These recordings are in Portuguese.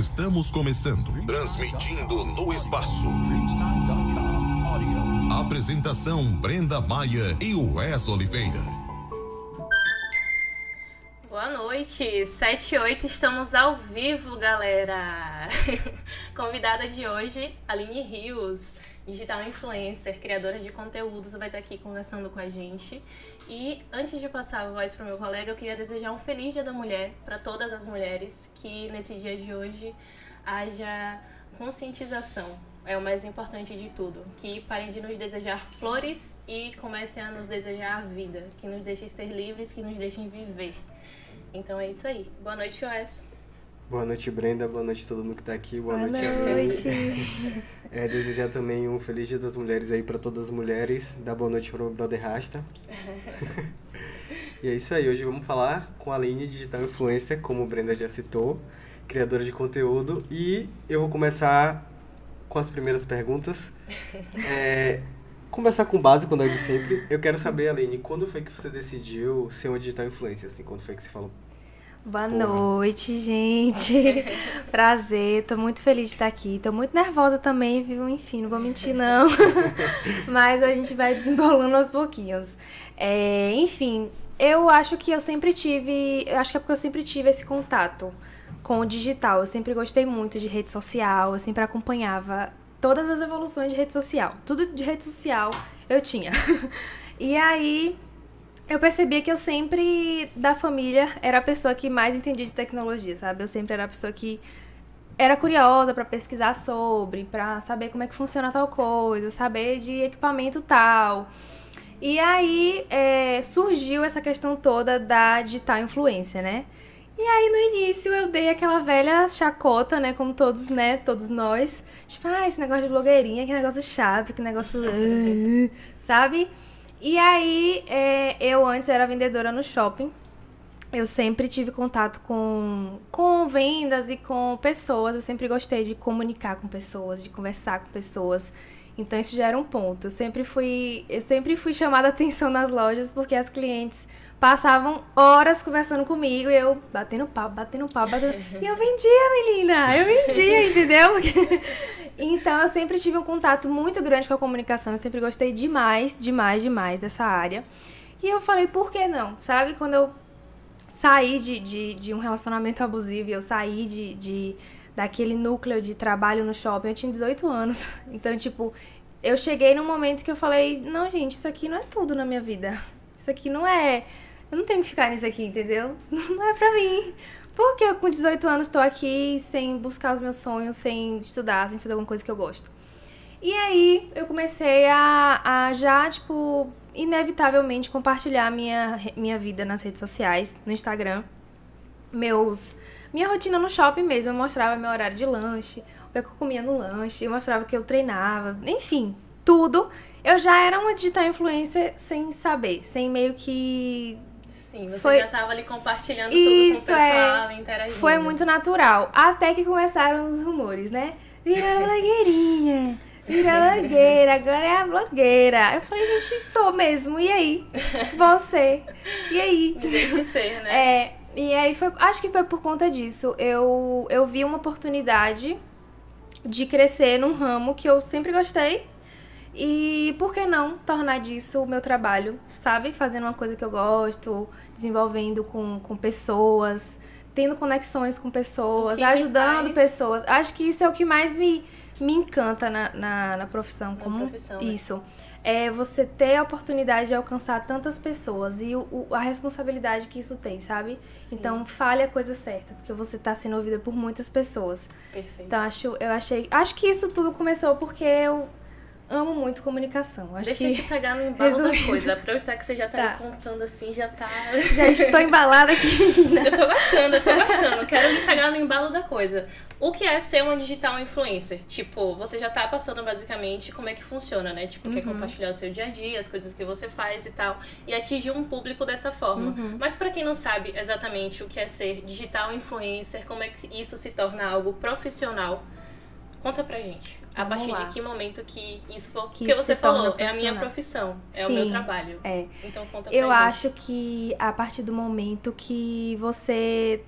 Estamos começando, transmitindo no espaço. Apresentação Brenda Maia e Wes Oliveira. Boa noite, 7 e 8, estamos ao vivo, galera. Convidada de hoje, Aline Rios, digital influencer, criadora de conteúdos, vai estar aqui conversando com a gente. E antes de passar a voz para o meu colega, eu queria desejar um feliz Dia da Mulher para todas as mulheres, que nesse dia de hoje haja conscientização. É o mais importante de tudo. Que parem de nos desejar flores e comecem a nos desejar a vida. Que nos deixem ser livres, que nos deixem viver. Então é isso aí. Boa noite, Wes. Boa noite, Brenda. Boa noite a todo mundo que está aqui. Boa, Boa noite, noite. É, desejar também um feliz Dia das Mulheres aí para todas as mulheres. Dar boa noite para o brother Rasta. e é isso aí. Hoje vamos falar com a Aline, digital influencer, como o Brenda já citou, criadora de conteúdo. E eu vou começar com as primeiras perguntas. É, começar com base, quando é de sempre. Eu quero saber, Aline, quando foi que você decidiu ser uma digital influencer? Assim, quando foi que você falou, Boa Porra. noite, gente. Prazer, tô muito feliz de estar aqui. Tô muito nervosa também, viu? Enfim, não vou mentir, não. Mas a gente vai desembolando aos pouquinhos. É, enfim, eu acho que eu sempre tive. Eu acho que é porque eu sempre tive esse contato com o digital. Eu sempre gostei muito de rede social, eu sempre acompanhava todas as evoluções de rede social. Tudo de rede social eu tinha. E aí eu percebia que eu sempre, da família, era a pessoa que mais entendia de tecnologia, sabe? Eu sempre era a pessoa que era curiosa para pesquisar sobre, para saber como é que funciona tal coisa, saber de equipamento tal. E aí é, surgiu essa questão toda da digital influência, né? E aí no início eu dei aquela velha chacota, né? Como todos, né? Todos nós. Tipo, ah, esse negócio de blogueirinha, que negócio chato, que negócio. sabe? E aí, é, eu antes era vendedora no shopping. Eu sempre tive contato com, com vendas e com pessoas. Eu sempre gostei de comunicar com pessoas, de conversar com pessoas. Então isso já era um ponto. Eu sempre fui, eu sempre fui chamada atenção nas lojas porque as clientes passavam horas conversando comigo e eu batendo papo, batendo papo, batendo... e eu vendia, menina, eu vendia, entendeu? então eu sempre tive um contato muito grande com a comunicação, eu sempre gostei demais, demais, demais dessa área. E eu falei, por que não? Sabe, quando eu saí de, de, de um relacionamento abusivo, eu saí de, de daquele núcleo de trabalho no shopping, eu tinha 18 anos. Então, tipo, eu cheguei num momento que eu falei, não, gente, isso aqui não é tudo na minha vida. Isso aqui não é eu não tenho que ficar nisso aqui, entendeu? Não é pra mim. Porque eu com 18 anos tô aqui sem buscar os meus sonhos, sem estudar, sem fazer alguma coisa que eu gosto. E aí eu comecei a, a já, tipo, inevitavelmente compartilhar minha, minha vida nas redes sociais, no Instagram. Meus. Minha rotina no shopping mesmo. Eu mostrava meu horário de lanche, o que, é eu comia no lanche, eu mostrava que eu treinava, enfim, tudo. Eu já era uma digital influencer sem saber, sem meio que Sim, você foi... já estava ali compartilhando Isso, tudo com o pessoal, é... interagindo. Foi muito natural. Até que começaram os rumores, né? Vira blogueirinha. Vira blogueira, agora é a blogueira. Eu falei, gente, sou mesmo. E aí? Você? E aí? Me deixe ser, né? É, e aí foi. Acho que foi por conta disso. Eu, eu vi uma oportunidade de crescer num ramo que eu sempre gostei e por que não tornar disso o meu trabalho, sabe? Fazendo uma coisa que eu gosto, desenvolvendo com, com pessoas, tendo conexões com pessoas, ajudando pessoas. Acho que isso é o que mais me, me encanta na, na, na profissão. Na como profissão, né? isso. É você ter a oportunidade de alcançar tantas pessoas e o, o, a responsabilidade que isso tem, sabe? Sim. Então, fale a coisa certa, porque você está sendo ouvida por muitas pessoas. Perfeito. Então, acho, eu achei. Acho que isso tudo começou porque eu amo muito comunicação. Acho Deixa que... eu te pegar no embalo Resumindo. da coisa. Aproveitar que você já tá, tá. contando assim, já tá. Já estou embalada aqui. Eu tô gostando, eu tô gostando. Quero me pegar no embalo da coisa. O que é ser uma digital influencer? Tipo, você já tá passando basicamente como é que funciona, né? Tipo, uhum. quer compartilhar o seu dia a dia, as coisas que você faz e tal, e atingir um público dessa forma. Uhum. Mas para quem não sabe exatamente o que é ser digital influencer, como é que isso se torna algo profissional, conta pra gente. A Vamos partir lá. de que momento que isso for. Que porque você falou, é a minha profissão, é Sim, o meu trabalho. É. Então conta Eu pra acho gente. que a partir do momento que você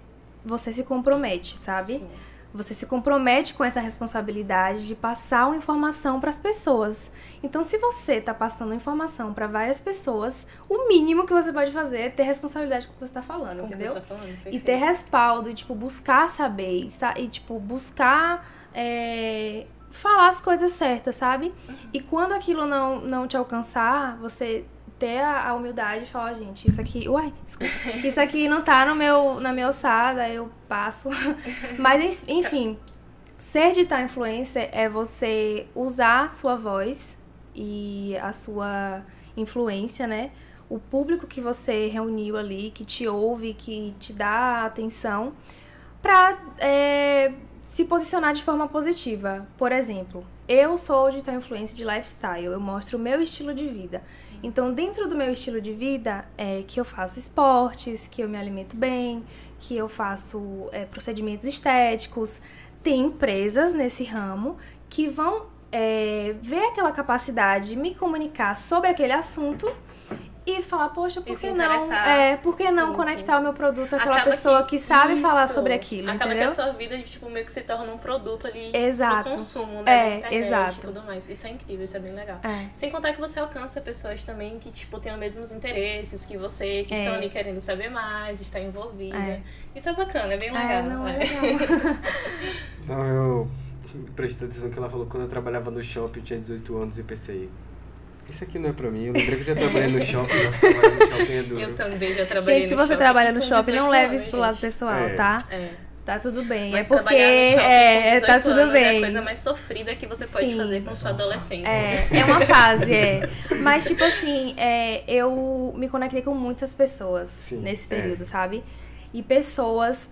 você se compromete, sabe? Sim. Você se compromete com essa responsabilidade de passar uma informação para as pessoas. Então, se você está passando informação para várias pessoas, o mínimo que você pode fazer é ter responsabilidade com o que você está falando, Como entendeu? você tá falando, E ter respaldo, e, tipo, buscar saber, sa- e tipo, buscar é, falar as coisas certas, sabe? E quando aquilo não, não te alcançar, você ter a, a humildade de falar, "Ó, gente, isso aqui, uai, desculpa, isso aqui não tá no meu, na minha alçada, eu passo. Mas, en- enfim, ser digital influencer é você usar a sua voz e a sua influência, né? O público que você reuniu ali, que te ouve, que te dá atenção, pra é, se posicionar de forma positiva. Por exemplo, eu sou digital influencer de lifestyle, eu mostro o meu estilo de vida. Então, dentro do meu estilo de vida, é que eu faço esportes, que eu me alimento bem, que eu faço é, procedimentos estéticos. Tem empresas nesse ramo que vão é, ver aquela capacidade de me comunicar sobre aquele assunto e falar, poxa, por que não? É, por que não Sim, conectar sim, o meu produto àquela Acaba pessoa que, sabe falar isso, sobre aquilo, Acaba entendeu? que a sua vida, tipo, meio que se torna um produto ali Exato. pro consumo, É, né? da internet exato. e tudo mais. Isso é incrível, isso é bem legal. É. Sem contar que você alcança pessoas também que, tipo, têm os mesmos interesses que você, que É. estão ali querendo saber mais, estar envolvida. É. Isso é bacana, é bem legal. É, não, é é. legal. Não, eu prestei atenção que ela falou que quando eu trabalhava no shopping, eu tinha 18 anos e pensei, isso aqui não é pra mim. Eu lembrei que eu já trabalhei no shopping, nossa, trabalhar no shopping é duro. Eu também já trabalhei Gente, se você shopping trabalha no shopping, não 18 leve isso pro lado pessoal, É. tá? É. Tá tudo bem. Mas é porque. trabalhar no shopping É, com 18 tá tudo anos bem. É a coisa mais sofrida que você pode Sim. fazer com sua adolescência. É, é uma fase, é. Mas, tipo assim, é, eu me conectei com muitas pessoas Sim, nesse é. período, sabe? E pessoas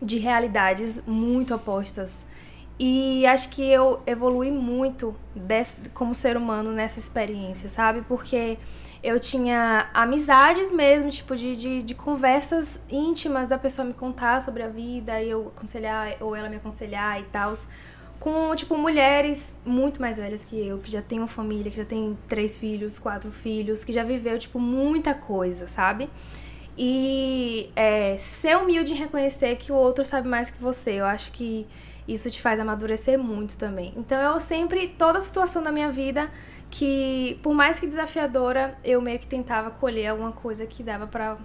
de realidades muito opostas. E acho que eu evolui muito des- como ser humano nessa experiência, sabe? Porque eu tinha amizades mesmo, tipo, de, de, de conversas íntimas da pessoa me contar sobre a vida e eu aconselhar, ou ela me aconselhar e tal. Com, tipo, mulheres muito mais velhas que eu, que já tem uma família, que já tem três filhos, quatro filhos, que já viveu, tipo, muita coisa, sabe? E é, ser humilde em reconhecer que o outro sabe mais que você. Eu acho que isso te faz amadurecer muito também. Então eu sempre, toda situação da minha vida, que por mais que desafiadora, eu meio que tentava colher alguma coisa que dava pra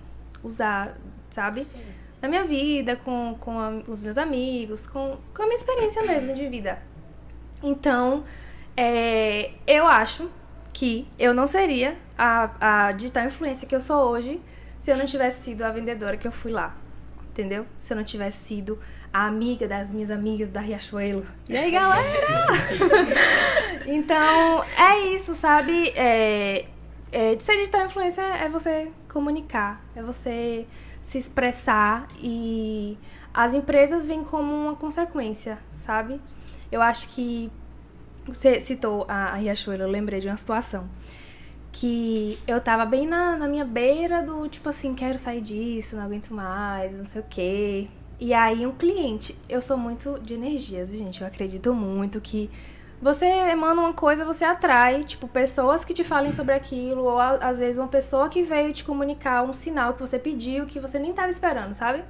usar, sabe? Sim. Na minha vida, com, com a- os meus amigos, com, com a minha experiência mesmo de vida. Então, é, eu acho que eu não seria a, a digital influencer que eu sou hoje se eu não tivesse sido a vendedora que eu fui lá. Entendeu? Se eu não tivesse sido a amiga das minhas amigas da Riachuelo. E aí, galera? então, é isso, sabe? É, é, de ser digital influencer é você comunicar, é você se expressar e as empresas vêm como uma consequência, sabe? Eu acho que você citou a, a Riachuelo, eu lembrei de uma situação que eu tava bem na, na minha beira do tipo assim, quero sair disso, não aguento mais, não sei o quê. E aí um cliente, eu sou muito de energias, viu, gente? Eu acredito muito que você emana uma coisa, você atrai, tipo, pessoas que te falem sobre aquilo, ou às vezes uma pessoa que veio te comunicar um sinal que você pediu, que você nem tava esperando, sabe?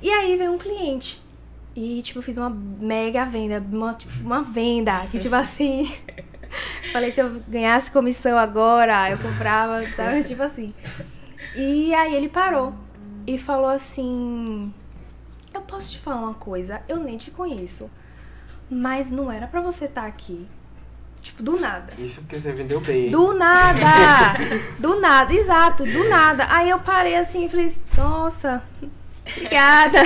E aí veio um cliente. E, tipo, eu fiz uma mega venda, uma, tipo, uma venda, que, tipo assim. Falei, se eu ganhasse comissão agora, eu comprava, sabe? Tipo assim. E aí ele parou e falou assim: Eu posso te falar uma coisa? Eu nem te conheço. Mas não era pra você estar aqui. Tipo, do nada. Isso porque você vendeu bem, hein? Do nada! Do nada, exato, do nada. Aí eu parei assim e falei, nossa, obrigada.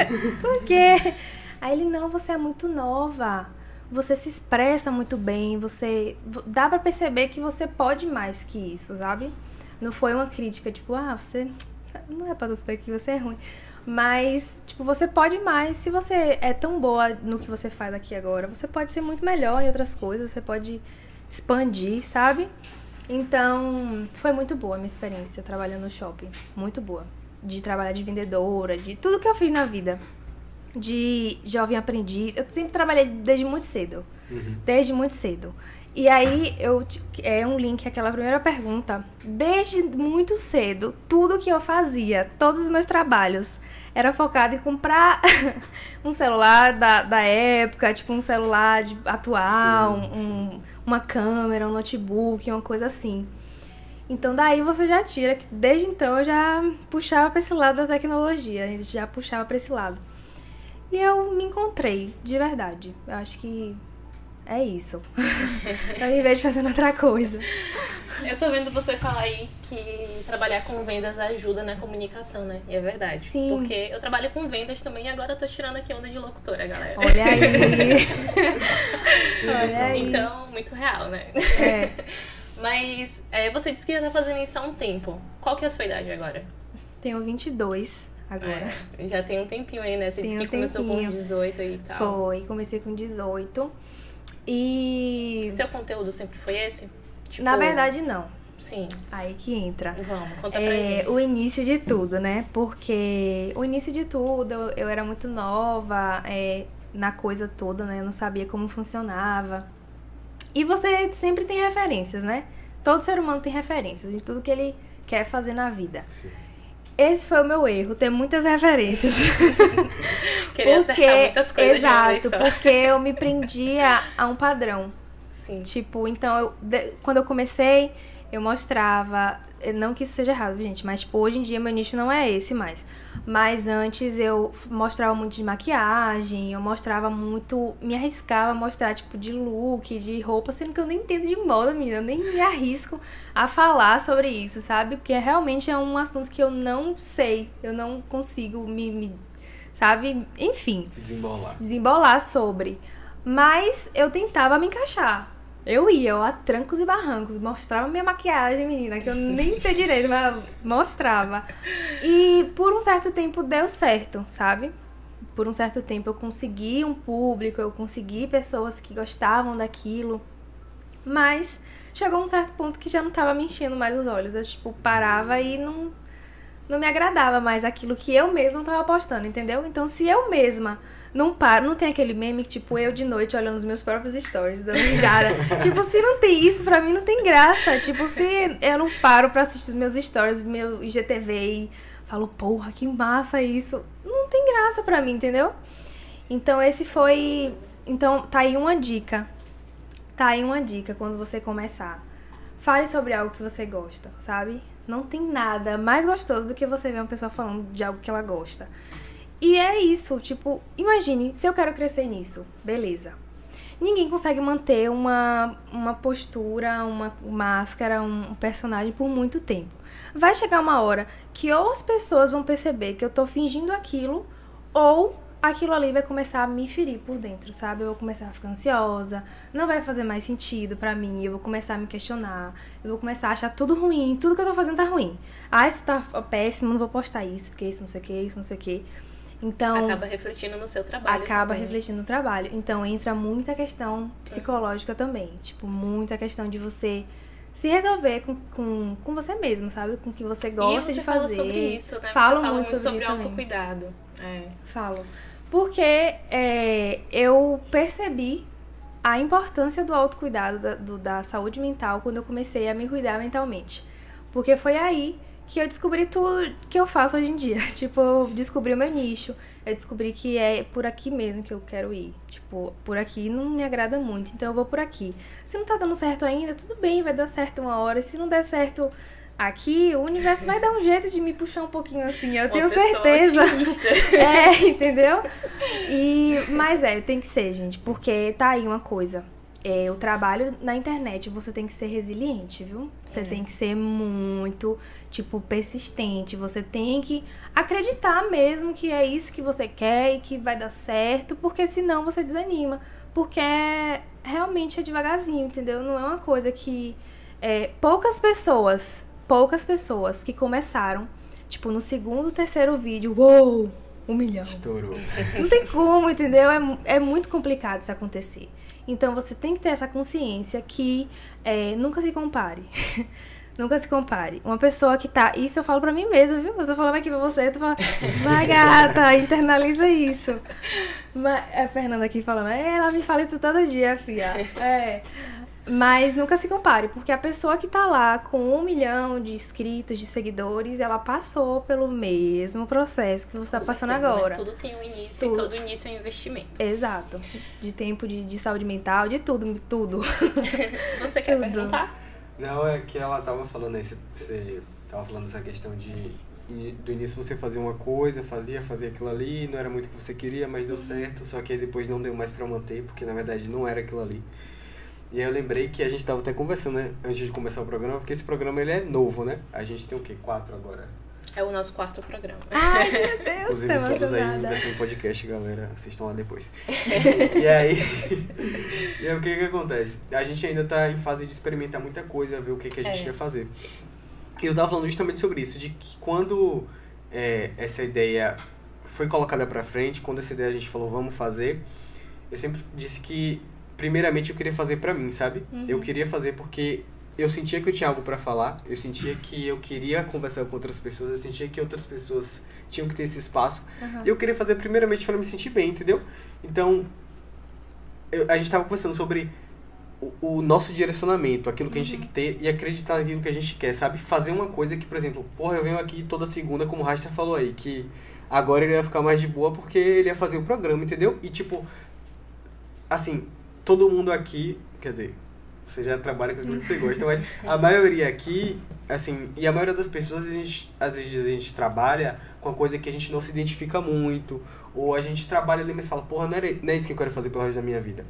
Por quê? Aí ele, não, você é muito nova. Você se expressa muito bem, você. Dá pra perceber que você pode mais que isso, sabe? Não foi uma crítica, tipo, ah, você. Não é pra você estar aqui, você é ruim. Mas, tipo, você pode mais. Se você é tão boa no que você faz aqui agora, você pode ser muito melhor em outras coisas, você pode expandir, sabe? Então, foi muito boa a minha experiência trabalhando no shopping. Muito boa. De trabalhar de vendedora, de tudo que eu fiz na vida. De jovem aprendiz. Eu sempre trabalhei desde muito cedo. Uhum. Desde muito cedo. E aí, eu é um link àquela primeira pergunta. Desde muito cedo, tudo que eu fazia, todos os meus trabalhos, era focado em comprar um celular da, da época, tipo um celular de- atual, Sim, um- uma câmera, um notebook, uma coisa assim. Então daí você já tira que desde então eu já puxava para esse lado da tecnologia, já puxava para esse lado. E eu me encontrei, de verdade. Eu acho que é isso. eu me vejo fazendo outra coisa. Eu tô vendo você falar aí que trabalhar com vendas ajuda na comunicação, né? E é verdade. Sim. Porque eu trabalho com vendas também e agora eu tô tirando aqui onda de locutora, galera. Olha aí. Olha aí. Então, muito real, né? É, Mas é, você disse que já tá fazendo isso há um tempo. Qual que é a sua idade agora? tenho 22 agora. É, já tem um tempinho aí, né? Você disse Tem que um começou tempinho. com 18 e tal. Foi, comecei com 18. E Seu conteúdo sempre foi esse? Tipo, na verdade não. Sim. Aí que entra. Vamos, conta pra É, gente. o início de tudo, né? Porque o início de tudo, eu, eu era muito nova é, na coisa toda, né? Eu não sabia como funcionava. E você sempre tem referências, né? Todo ser humano tem referências de tudo que ele quer fazer na vida. Sim. Esse foi o meu erro, ter muitas referências. Queria acertar muitas coisas exato, porque eu me prendia a um padrão. Sim. Tipo, então, eu, de- quando eu comecei, eu mostrava. Eh, Não que isso seja errado, gente, mas tipo, hoje em dia meu nicho não é esse mais. Mas antes eu mostrava muito de maquiagem, eu mostrava muito. Me arriscava a mostrar, tipo, de look, de roupa, sendo que eu nem entendo de moda, menina. Eu nem me arrisco a falar sobre isso, sabe? Porque realmente é um assunto que eu não sei, eu não consigo me. me sabe? Enfim Desembolar. desembolar sobre. Mas eu tentava me encaixar. Eu ia, eu a trancos e barrancos, mostrava minha maquiagem, menina, que eu nem sei direito, mas mostrava. E por um certo tempo deu certo, sabe? Por um certo tempo eu consegui um público, eu consegui pessoas que gostavam daquilo. Mas chegou um certo ponto que já não tava me enchendo mais os olhos. Eu, tipo, parava e não, não me agradava mais aquilo que eu mesma tava postando, entendeu? Então, se eu mesma não paro, não tem aquele meme que, tipo, eu de noite olhando os meus próprios stories, dando risada. tipo, se não tem isso, pra mim não tem graça. Tipo, se eu não paro pra assistir os meus stories, meu IGTV e falo, porra, que massa isso. Não tem graça pra mim, entendeu? Então, esse foi. Então, tá aí uma dica. Tá aí uma dica quando você começar. Fale sobre algo que você gosta, sabe? Não tem nada mais gostoso do que você ver uma pessoa falando de algo que ela gosta. E é isso, tipo, imagine, se eu quero crescer nisso, beleza. Ninguém consegue manter uma, uma postura, uma máscara, um personagem por muito tempo. Vai chegar uma hora que ou as pessoas vão perceber que eu tô fingindo aquilo, ou aquilo ali vai começar a me ferir por dentro, sabe? Eu vou começar a ficar ansiosa, não vai fazer mais sentido pra mim, eu vou começar a me questionar, eu vou começar a achar tudo ruim, tudo que eu tô fazendo tá ruim. Ah, isso tá péssimo, não vou postar isso, porque isso não sei o que, isso não sei o que. Então, Acaba refletindo no seu trabalho. acaba também. refletindo no trabalho. Então entra muita questão psicológica também. Tipo, muita questão de você se resolver com, com, com você mesmo, sabe? Com o que você E gosta você de fala fazer. sobre isso, né? Falo você fala muito sobre, isso também. autocuidado. É. Falo. Porque é, eu percebi a importância do autocuidado, da, do- da saúde mental, quando eu comecei a me cuidar mentalmente. Porque foi aí que eu descobri tudo que eu faço hoje em dia. Tipo, eu descobri o meu nicho, eu descobri que é por aqui mesmo que eu quero ir. Tipo, por aqui não me agrada muito, então eu vou por aqui. Se não tá dando certo ainda, tudo bem, vai dar certo uma hora. Se não der certo aqui, o universo vai dar um jeito de me puxar um pouquinho assim, eu Uma tenho certeza. otimista. É, entendeu? E, mas é, tem que ser, gente, porque tá aí uma coisa. É, o trabalho na internet, você tem que ser resiliente, viu? Você É. tem que ser muito, tipo, persistente. Você tem que acreditar mesmo que é isso que você quer e que vai dar certo, porque senão você desanima. Porque é- realmente é devagarzinho, entendeu? Não é uma coisa que. é, poucas pessoas, poucas pessoas que começaram, tipo, no segundo, terceiro vídeo, uou! Um milhão. Estourou. Não tem como, entendeu? É, é muito complicado isso acontecer. Então você tem que ter essa consciência que é, nunca se compare. Nunca se compare. Uma pessoa que tá. Isso eu falo pra mim mesma, viu? Eu tô falando aqui pra você, eu tô falando. Vai, gata, internaliza isso. Mas, é a Fernanda aqui falando, "É, ela me fala isso todo dia, filha. É. Mas nunca se compare, porque a pessoa que tá lá com um milhão de inscritos, de seguidores, ela passou pelo mesmo processo que você tá Com passando certeza, né? agora. Tudo tem um início Tudo. e todo início é um investimento. Exato. De tempo, de, de saúde mental, de tudo, tudo. Você quer Tudo. perguntar? Não, é que ela tava falando aí, você- tava falando dessa questão de do início você fazia uma coisa, fazia, fazia aquilo ali, não era muito o que você queria, mas deu certo, só que aí depois não deu mais pra manter, porque na verdade não era aquilo ali. E aí eu lembrei que a gente tava até conversando, né, antes de começar o programa, porque esse programa ele é novo, né? A gente tem o quê? Quatro agora. É o nosso quarto programa. Ai, meu Deus, Inclusive tô todos aí investem no podcast, galera. Assistam lá depois. e aí, e aí o que que acontece? A gente ainda tá em fase de experimentar muita coisa, ver o que, que a gente É. quer fazer. E eu tava falando justamente sobre isso, de que quando é, essa ideia foi colocada pra frente, quando essa ideia a gente falou, vamos fazer, eu sempre disse que, primeiramente, eu queria fazer pra mim, sabe? Eu queria fazer porque eu sentia que eu tinha algo pra falar, eu sentia que eu queria conversar com outras pessoas, eu sentia que outras pessoas tinham que ter esse espaço. Aham. E eu queria fazer primeiramente para me sentir bem, entendeu? Então, eu- a gente tava conversando sobre o, o nosso direcionamento, aquilo que a gente tem que ter e acreditar naquilo que a gente quer, sabe? Fazer uma coisa que, por exemplo, porra, eu venho aqui toda segunda, como o Rasta falou aí, que agora ele ia ficar mais de boa porque ele ia fazer o programa, entendeu? E tipo, assim, todo mundo aqui, quer dizer, você já trabalha com aquilo que você gosta, mas a maioria aqui, assim, e a maioria das pessoas, a gente, às vezes a gente trabalha com uma coisa que a gente não se identifica muito, ou a gente trabalha ali, mas fala, porra, não, era, não é isso que eu quero fazer pelo resto da minha vida.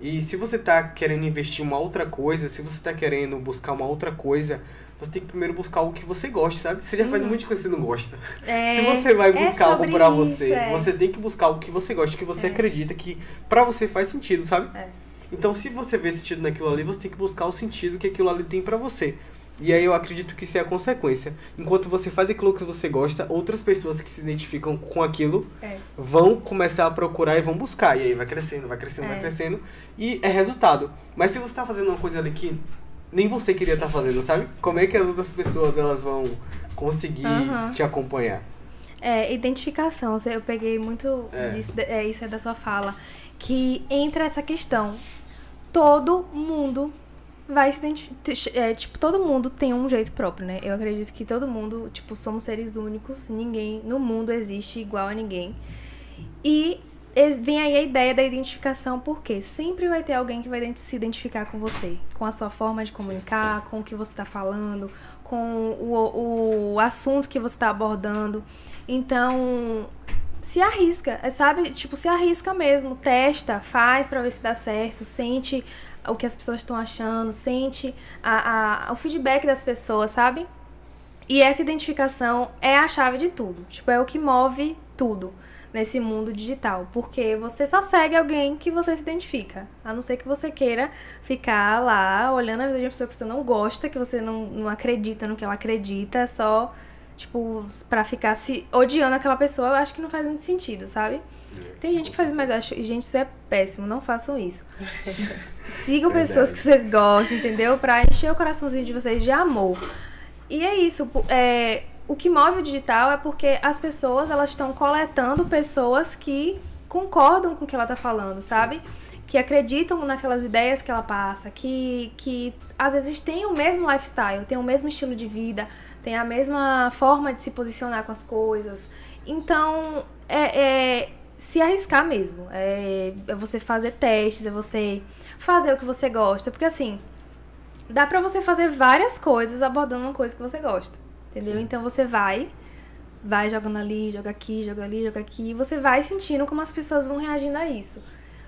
E se você tá querendo investir em uma outra coisa, se você tá querendo buscar uma outra coisa, você tem que primeiro buscar algo que você goste, sabe? Você já faz um monte de coisa que você não gosta. É, Se você vai é buscar algo sobre pra isso, você, é. você tem que buscar algo que você gosta, que você É. acredita que pra você faz sentido, sabe? É. Então, se você vê sentido naquilo ali, você tem que buscar o sentido que aquilo ali tem pra você. E aí eu acredito que isso é a consequência. Enquanto você faz aquilo que você gosta, outras pessoas que se identificam com aquilo É. vão começar a procurar e vão buscar. E aí vai crescendo, vai crescendo, É. vai crescendo. E é resultado. Mas se você tá fazendo uma coisa ali que nem você queria estar fazendo, sabe? Como é que as outras pessoas elas vão conseguir Aham. te acompanhar? É, identificação. Eu peguei muito É. disso, é, isso é da sua fala. Que entra essa questão. Todo mundo vai se identificar. É, tipo, todo mundo tem um jeito próprio, né? Eu acredito que todo mundo, tipo, somos seres únicos. Ninguém no mundo existe igual a ninguém. E vem aí a ideia da identificação, porque sempre vai ter alguém que vai se identificar com você, com a sua forma de comunicar, com o que você está falando, com o, o assunto que você está abordando. Então, se arrisca, é, sabe? Tipo, se arrisca mesmo, testa, faz pra ver se dá certo, sente o que as pessoas estão achando, sente a, a- o feedback das pessoas, sabe? E essa identificação é a chave de tudo. Tipo, é o que move tudo nesse mundo digital. Porque você só segue alguém que você se identifica. A não ser que você queira ficar lá olhando a vida de uma pessoa que você não gosta, que você não, não acredita no que ela acredita, é só, tipo, pra ficar se odiando aquela pessoa, eu acho que não faz muito sentido, sabe? Tem gente que faz, mas acho, gente, isso é péssimo, não façam isso. Sigam Verdade. pessoas que vocês gostam, entendeu? Pra encher o coraçãozinho de vocês de amor. E é isso, é, o que move o digital é porque as pessoas, elas estão coletando pessoas que concordam com o que ela tá falando, sabe? Que acreditam naquelas ideias que ela passa, que, que às vezes têm o mesmo lifestyle, têm o mesmo estilo de vida, têm a mesma forma de se posicionar com as coisas. Então, é, é se arriscar mesmo. É, é você fazer testes, é você fazer o que você gosta. Porque assim, dá pra você fazer várias coisas abordando uma coisa que você gosta. Entendeu? Então você vai, vai jogando ali, joga aqui, joga ali, joga aqui, e você vai sentindo como as pessoas vão reagindo a isso.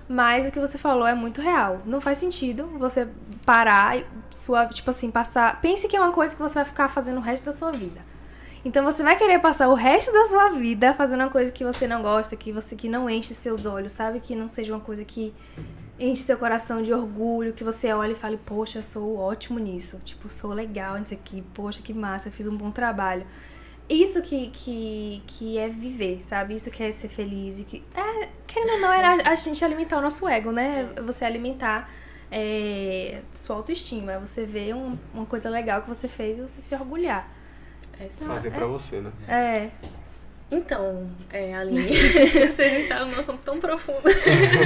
Mas o que você falou é muito real. Não faz sentido você parar e sua, tipo assim, passar. Pense que é uma coisa que você vai ficar fazendo o resto da sua vida. Então você vai querer passar o resto da sua vida fazendo uma coisa que você não gosta, que você que não enche seus olhos, sabe? Que não seja uma coisa que enche seu coração de orgulho, que você olhe e fale, poxa, eu sou ótimo nisso. Tipo, sou legal nisso aqui, poxa, que massa, eu fiz um bom trabalho. Isso que, que, que é viver, sabe? Isso que é ser feliz. E que, é, querendo ou não, era a gente alimentar o nosso ego, né? Você alimentar é, sua autoestima. É você ver um, uma coisa legal que você fez e você se orgulhar. É isso. Fazer pra você, né? É. Então, é, Aline, vocês entraram num assunto tão profundo.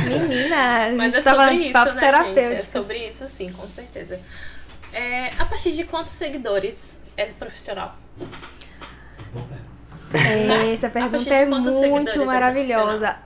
Menina, a Mas é sobre em isso, papos né, gente? É terapêuticos. sobre isso, sim, com certeza. É, a partir de quantos seguidores é profissional? É, essa pergunta é quantos muito é maravilhosa.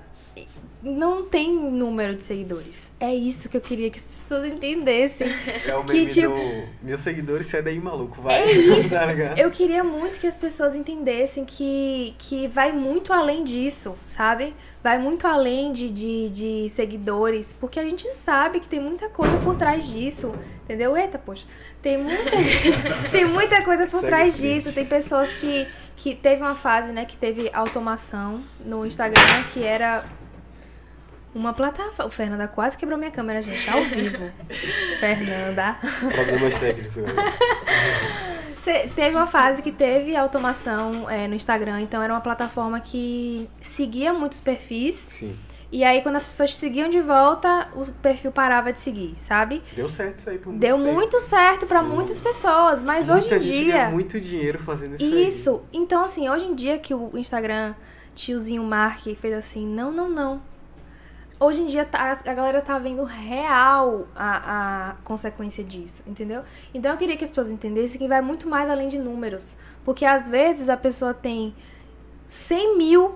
Não tem número de seguidores. É isso que eu queria que as pessoas entendessem. É o Que, meme tipo- do... Meus seguidores, sai daí, maluco. Vai. É isso. tá? Eu queria muito que as pessoas entendessem que, que vai muito além disso, sabe? Vai muito além de, de, de seguidores, porque a gente sabe que tem muita coisa por trás disso, entendeu? Eita, poxa, tem muita, tem muita coisa por Segue trás disso. Tem pessoas que, que teve uma fase, né, que teve automação no Instagram, que era uma plataforma. O Fernanda quase quebrou minha câmera, gente, ao vivo. Fernanda. Problemas técnicos, galera. Cê- teve uma fase que teve automação é, no Instagram, então era uma plataforma que seguia muitos perfis. Sim. E aí, quando as pessoas te seguiam de volta, o perfil parava de seguir, sabe? Deu certo isso aí por muito Deu tempo. muito certo pra muitas pessoas, mas Muita hoje em dia. ganha muito dinheiro fazendo isso aí. Isso. Então, assim, hoje em dia que o Instagram, tiozinho Mark, fez assim, não, não, não. Hoje em dia tá- a galera tá vendo real a, a consequência disso, entendeu? Então eu queria que as pessoas entendessem que vai muito mais além de números. Porque às vezes a pessoa tem 100 mil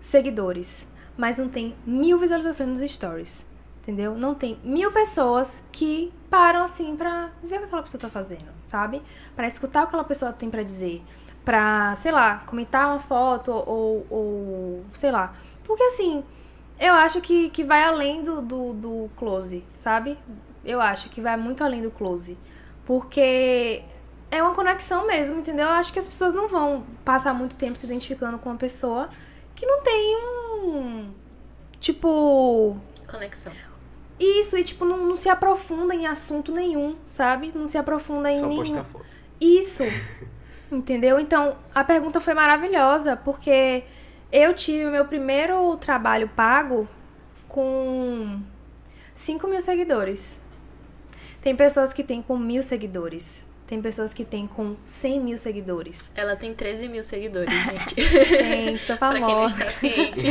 seguidores, mas não tem mil visualizações nos stories. Entendeu? Não tem mil pessoas que param assim pra ver o que aquela pessoa tá fazendo, sabe? Pra escutar o que aquela pessoa tem pra dizer. Pra, sei lá, comentar uma foto ou, ou sei lá. Porque assim, eu acho que, que vai além do, do, do close, sabe? Eu acho que vai muito além do close. Porque é uma conexão mesmo, entendeu? Eu acho que as pessoas não vão passar muito tempo se identificando com uma pessoa que não tem um. Tipo. Conexão. Isso, e tipo, não, não se aprofunda em assunto nenhum, sabe? Não se aprofunda em Só nenhum. postar foto. Isso. Entendeu? Então, a pergunta foi maravilhosa, porque eu tive o meu primeiro trabalho pago com 5 mil seguidores. Tem pessoas que têm com mil seguidores. Tem pessoas que têm com 100 mil seguidores. Ela tem 13 mil seguidores, gente. Gente, sou pra quem não famosa. está ciente.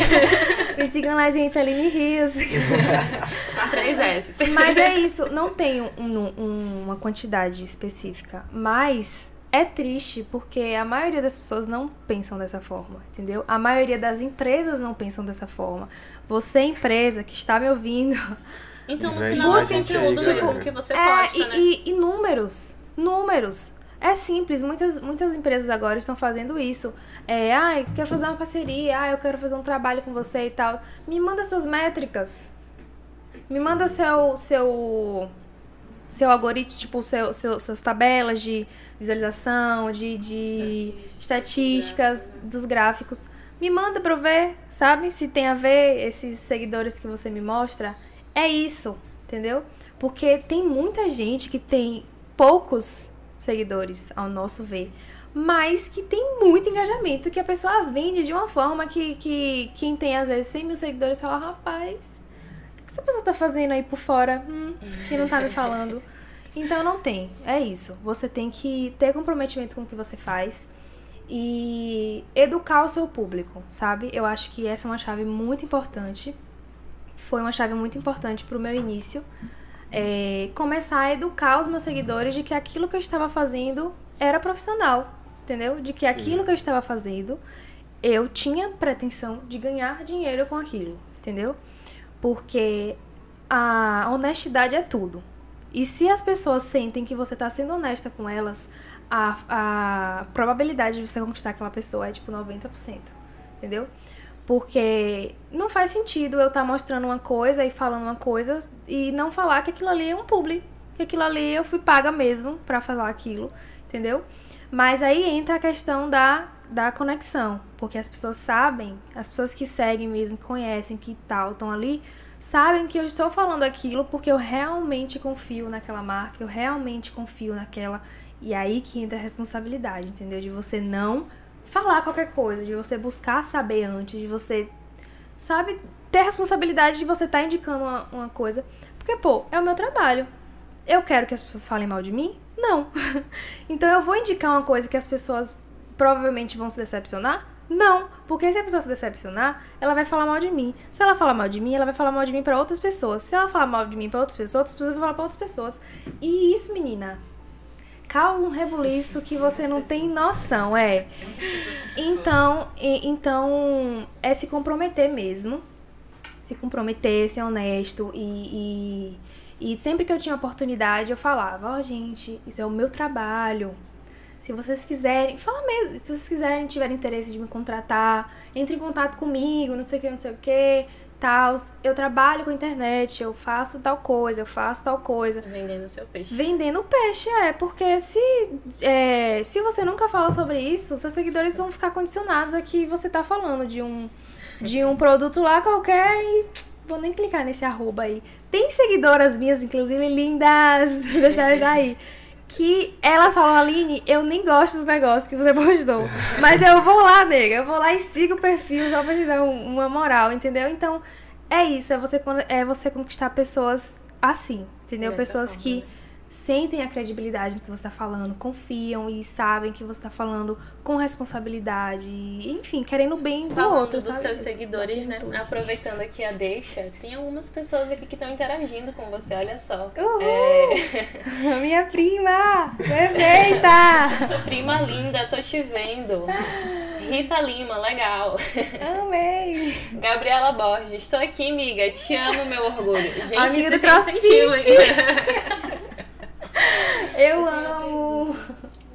Me sigam lá, gente, Aline Rios. Três S. Mas é isso, não tem um- um- uma quantidade específica. Mas é triste porque a maioria das pessoas não pensam dessa forma, entendeu? A maioria das empresas não pensam dessa forma. Você, empresa que está me ouvindo, Então, no final, é aí, conteúdo mesmo que você é, posta, e, né? e- e números. Números. É simples, muitas, muitas empresas agora estão fazendo isso. É, ah, eu quero fazer uma parceria, ah, eu quero fazer um trabalho com você e tal. Me manda suas métricas. Me Sim, manda sim. seu, seu, seu algoritmo, tipo, seu, seu, suas tabelas de visualização, de, de estatísticas, dos gráficos. Me manda pra eu ver, sabe? Se tem a ver esses seguidores que você me mostra. É isso, entendeu? Porque tem muita gente que tem poucos seguidores, ao nosso ver, mas que tem muito engajamento, que a pessoa vende de uma forma que, que quem tem às vezes 100 mil seguidores fala: rapaz, que essa pessoa tá fazendo aí por fora? Hum, que não tá me falando. Então não tem, é isso. Você tem que ter comprometimento com o que você faz e educar o seu público, sabe? Eu acho que essa é uma chave muito importante. Foi uma chave muito importante pro meu início. É, começar a educar os meus seguidores de que aquilo que eu estava fazendo era profissional, entendeu? De que Sim. aquilo que eu estava fazendo eu tinha pretensão de ganhar dinheiro com aquilo, entendeu? Porque a honestidade é tudo. E se as pessoas sentem que você tá sendo honesta com elas, a, a probabilidade de você conquistar aquela pessoa é tipo 90%. Entendeu? Porque não faz sentido eu estar mostrando uma coisa e falando uma coisa e não falar que aquilo ali é um publi. Que aquilo ali eu fui paga mesmo pra falar aquilo. Entendeu? Mas aí entra a questão da, da conexão. Porque as pessoas sabem, as pessoas que seguem mesmo, conhecem, que tal, estão ali, sabem que eu estou falando aquilo porque eu realmente confio naquela marca, eu realmente confio naquela. E aí que entra a responsabilidade, entendeu? De você não falar qualquer coisa, de você buscar saber antes, de você, sabe, ter a responsabilidade de você estar indicando uma, uma coisa. Porque, pô, é o meu trabalho. Eu quero que as pessoas falem mal de mim? Não. então eu vou indicar uma coisa que as pessoas provavelmente vão se decepcionar? Não, porque se a pessoa se decepcionar, ela vai falar mal de mim. Se ela falar mal de mim, ela vai falar mal de mim para outras pessoas. Se ela falar mal de mim para outras pessoas, outras pessoas vão falar para outras pessoas. E isso, menina, causa um rebuliço que você não tem noção, é. Então, então é se comprometer mesmo. Se comprometer, ser honesto e, e, e sempre que eu tinha oportunidade eu falava, ó oh, gente, isso é o meu trabalho, se vocês quiserem, fala mesmo, se vocês quiserem, tiverem interesse de me contratar, entre em contato comigo, não sei o que, não sei o que, tal. Eu trabalho com internet, eu faço tal coisa, eu faço tal coisa. Vendendo seu peixe. Vendendo peixe, é, porque se, é, se você nunca fala sobre isso, seus seguidores vão ficar condicionados a que você tá falando de um, de um produto lá qualquer e vou nem clicar nesse arroba aí. Tem seguidoras minhas, inclusive, lindas, deixaram daí que elas falam, Aline, eu nem gosto do negócio que você postou. Mas eu vou lá, nega, eu vou lá e sigo o perfil só pra te dar uma moral, entendeu? Então, é isso, é você, é você conquistar pessoas assim, entendeu? Dessa pessoas forma. que sentem a credibilidade do que você está falando, confiam e sabem que você está falando com responsabilidade, enfim, querendo bem do Falando outro. dos seus seguidores, né? Aproveitando aqui a deixa, tem algumas pessoas aqui que estão interagindo com você, olha só. Uhul! É... Minha prima! Perfeita! prima linda, tô te vendo. Rita Lima, legal. Amei. Gabriela Borges, estou aqui, amiga. Te amo, meu orgulho. Gente, Amiga do CrossFit. Eu amo!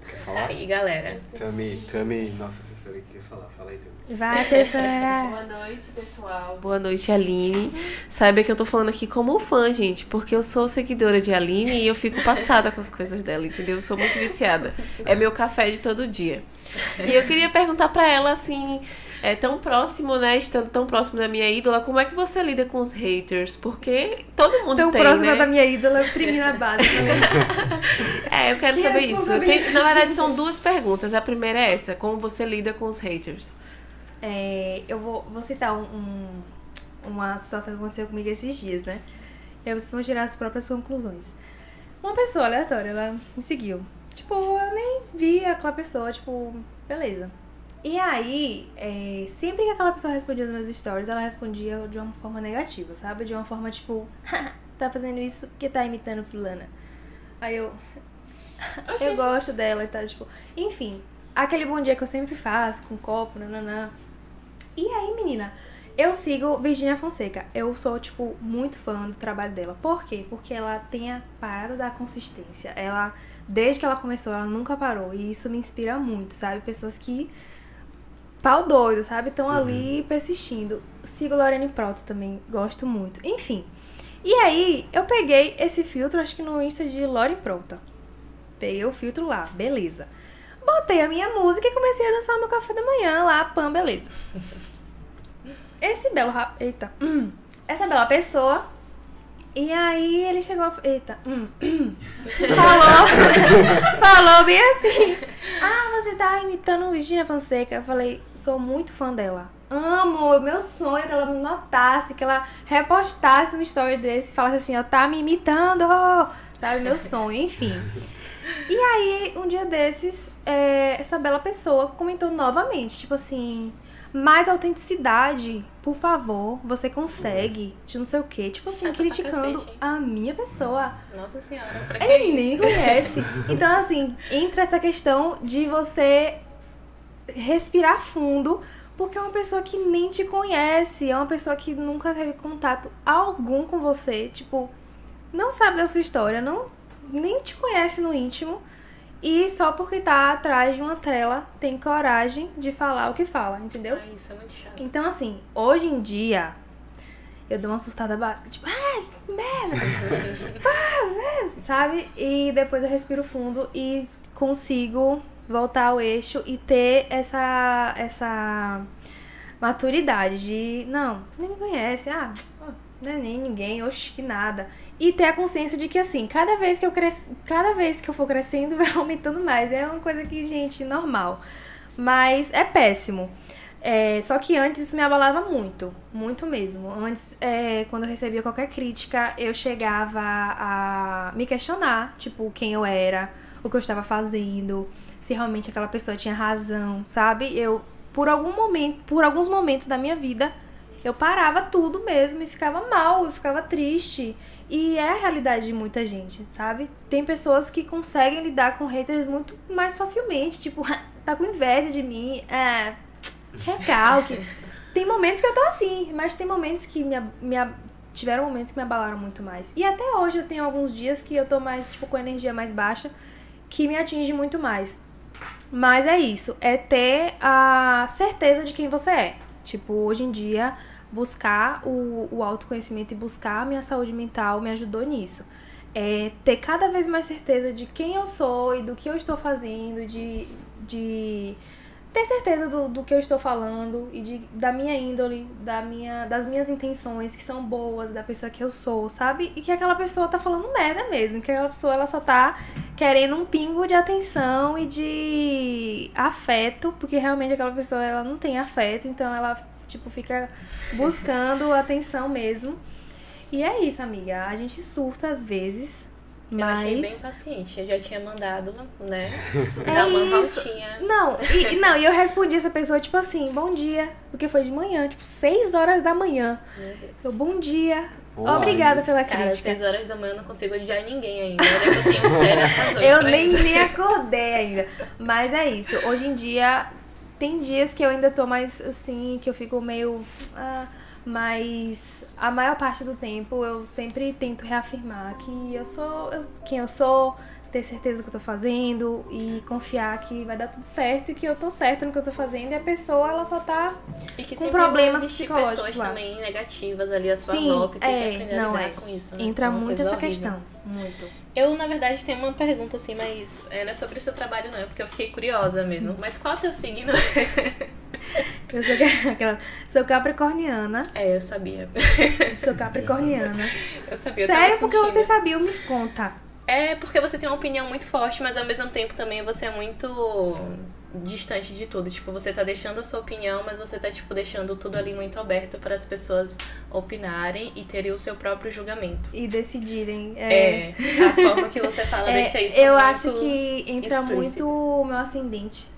Quer falar? Aí, galera. Tami, Tami, nossa assessora aqui quer falar. Fala aí, Tami. Vai, assessora! Boa noite, pessoal. Boa noite, Aline. Saiba que eu tô falando aqui como fã, gente, porque eu sou seguidora de Aline e eu fico passada com as coisas dela, entendeu? Eu sou muito viciada. É meu café de todo dia. E eu queria perguntar para ela assim, é tão próximo, né? Estando tão próximo da minha ídola, como é que você lida com os haters? Porque todo mundo tão tem, próxima né? da minha ídola, eu primi na base. é, eu quero Que saber isso. na verdade, são duas perguntas. A primeira é essa: como você lida com os haters? É, eu vou, vou citar um, um- uma situação que aconteceu comigo esses dias, né? E aí vocês vão tirar as próprias conclusões. Uma pessoa aleatória, ela me seguiu. Tipo, eu nem vi aquela pessoa, tipo, beleza. E aí, é, sempre que aquela pessoa respondia os meus stories, ela respondia de uma forma negativa, sabe? De uma forma tipo, tá fazendo isso porque tá imitando fulana. Aí eu, eu gosto dela e tal, tipo, enfim, aquele bom dia que eu sempre faço, com copo, nananã. E aí, menina, eu sigo Virginia Fonseca. Eu sou, tipo, muito fã do trabalho dela. Por quê? Porque ela tem a parada da consistência. Ela, desde que ela começou, ela nunca parou. E isso me inspira muito, sabe? Pessoas que. Pau doido, sabe? Estão ali persistindo. Sigo Lorene Prota também, gosto muito. Enfim. E aí, eu peguei esse filtro, acho que no Insta de Lore Prota. Peguei o filtro lá, beleza. Botei a minha música e comecei a dançar meu café da manhã lá, pam, beleza. Esse belo rap... Eita. hum, Essa bela pessoa. E aí ele chegou. Eita. hum, falou. falou bem assim. Ah, você tá imitando Virginia Fonseca. Eu falei, sou muito fã dela. Amo, meu sonho é que ela me notasse, que ela repostasse um story desse e falasse assim, ó, tá me imitando, sabe, meu sonho, enfim. E aí, um dia desses, é, essa bela pessoa comentou novamente, tipo assim, mais autenticidade, por favor, você consegue, de não sei o quê, tipo assim, Chata criticando cacete. a minha pessoa. Nossa senhora, pra que Ele isso? nem conhece. Então, assim, entra essa questão de você respirar fundo, porque é uma pessoa que nem te conhece, é uma pessoa que nunca teve contato algum com você, tipo, não sabe da sua história, não nem te conhece no íntimo. E só porque tá atrás de uma tela tem coragem de falar o que fala, entendeu? Ai, isso é muito chato. Então, assim, hoje em dia, eu dou uma surtada básica, tipo, ah, merda, pá, né, sabe? E depois eu respiro fundo e consigo voltar ao eixo e ter essa, essa maturidade de, não, nem me conhece, ah, é nem ninguém, oxe, que nada. E ter a consciência de que, assim, cada vez que eu cres... cada vez que eu for crescendo, vai aumentando mais. É uma coisa que, gente, normal. Mas é péssimo. É, só que antes isso me abalava muito, muito mesmo. Antes, é, quando eu recebia qualquer crítica, eu chegava a me questionar, tipo, quem eu era, o que eu estava fazendo, se realmente aquela pessoa tinha razão, sabe? Eu, por algum momento, por alguns momentos da minha vida, eu parava tudo mesmo e ficava mal, eu ficava triste. E é a realidade de muita gente, sabe? Tem pessoas que conseguem lidar com haters muito mais facilmente, tipo, tá com inveja de mim, é, recalque. tem momentos que eu tô assim, mas tem momentos que me, me, tiveram momentos que me abalaram muito mais. E até hoje eu tenho alguns dias que eu tô mais, tipo, com energia mais baixa, que me atinge muito mais. Mas é isso, é ter a certeza de quem você é. Tipo, hoje em dia, buscar o, o autoconhecimento e buscar a minha saúde mental me ajudou nisso. É ter cada vez mais certeza de quem eu sou e do que eu estou fazendo, de, de ter certeza do, do que eu estou falando e de, da minha índole, da minha, das minhas intenções que são boas, da pessoa que eu sou, sabe? E que aquela pessoa tá falando merda mesmo, que aquela pessoa ela só tá querendo um pingo de atenção e de afeto, porque realmente aquela pessoa ela não tem afeto, então ela tipo fica buscando atenção mesmo. E é isso, amiga. A gente surta às vezes, mas... Eu achei bem paciente. Eu já tinha mandado, né? É dar uma isso. voltinha. Não, e, não, e eu respondi essa pessoa, tipo assim, bom dia. Porque foi de manhã, tipo, 6 horas da manhã. Meu Deus. Eu, bom dia. Olá, Obrigada pela Cara, crítica. 6 horas da manhã eu não consigo odiar ninguém ainda. Olha que eu tenho sérias razões Eu nem, isso. nem acordei ainda. Mas é isso. Hoje em dia, tem dias que eu ainda tô mais assim, que eu fico meio. ah, mas a maior parte do tempo eu sempre tento reafirmar que eu sou eu- quem eu sou, ter certeza do que eu tô fazendo e confiar que vai dar tudo certo e que eu tô certo no que eu tô fazendo e a pessoa ela só tá. E que com problemas psicológicos pessoas lá. também negativas ali à sua Sim, volta e tem é, que aprender a não, lidar é. com isso. Né? Entra uma muito essa horrível. questão. Muito. Eu, na verdade, tenho uma pergunta assim, mas é, não é sobre o seu trabalho, não, é porque eu fiquei curiosa mesmo. Mas qual é o teu signo? Eu sou aquela. Sou capricorniana. é, eu sabia. Sou capricorniana. Eu sabia. eu Sério, tava porque você sabia, me conta. É porque você tem uma opinião muito forte, mas ao mesmo tempo também você é muito distante de tudo. Tipo, você tá deixando a sua opinião, mas você tá, tipo, deixando tudo ali muito aberto para as pessoas opinarem e terem o seu próprio julgamento. E decidirem. É, É, a forma que você fala É, deixa isso eu acho que entra explícito. muito o meu ascendente.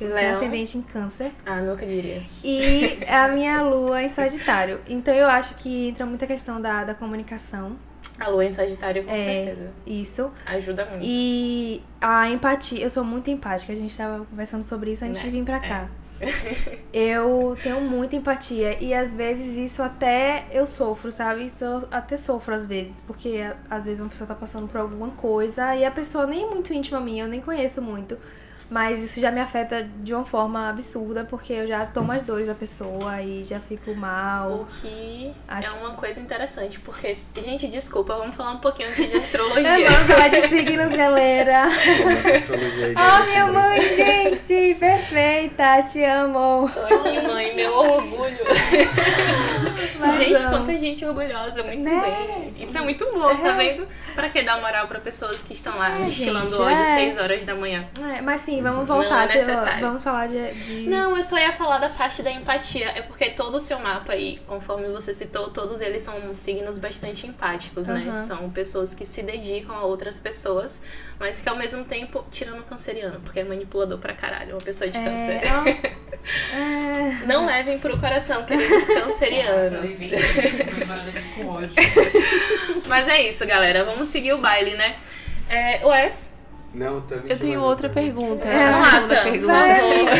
Eu tenho ascendente em câncer. Ah, nunca diria. E a minha lua em Sagitário. Então eu acho que entra muita questão da, da comunicação. A lua em Sagitário, com É. certeza. Isso. Ajuda muito. E a empatia. Eu sou muito empática. A gente tava conversando sobre isso antes Né? de vir pra cá. Eu tenho muita empatia. E às vezes isso até eu sofro, sabe? Isso eu até sofro às vezes. Porque às vezes uma pessoa tá passando por alguma coisa e a pessoa nem é muito íntima minha, eu nem conheço muito. Mas isso já me afeta de uma forma absurda, porque eu já tomo as dores da pessoa e já fico mal. O que Acho é uma coisa interessante, porque, gente, desculpa, vamos falar um pouquinho aqui de astrologia. É, vamos falar de signos, galera. Oh, minha mãe, gente! Perfeita! Te amo! Tô aqui, mãe, meu orgulho. Mas gente, quanta gente orgulhosa, muito Né? bem. Isso é muito bom, tá É. vendo? Pra que dar moral pra pessoas que estão lá É, destilando gente, ódio é. 6 horas da manhã? É, mas sim, vamos Não voltar. é sei lá, necessário. Vamos falar de. de- Não, eu só ia falar da parte da empatia. É porque todo o seu mapa aí, conforme você citou, todos eles são signos bastante empáticos, né? Aham. São pessoas que se dedicam a outras pessoas, mas que ao mesmo tempo, tirando o canceriano, porque é manipulador pra caralho, uma pessoa de É, câncer. ó, é, Não levem pro coração, queridos cancerianos. Mas é isso, galera. Vamos seguir o baile, né? É, Wes, Não, tá Eu tenho outra pergunta. É, a Mata, segunda pergunta.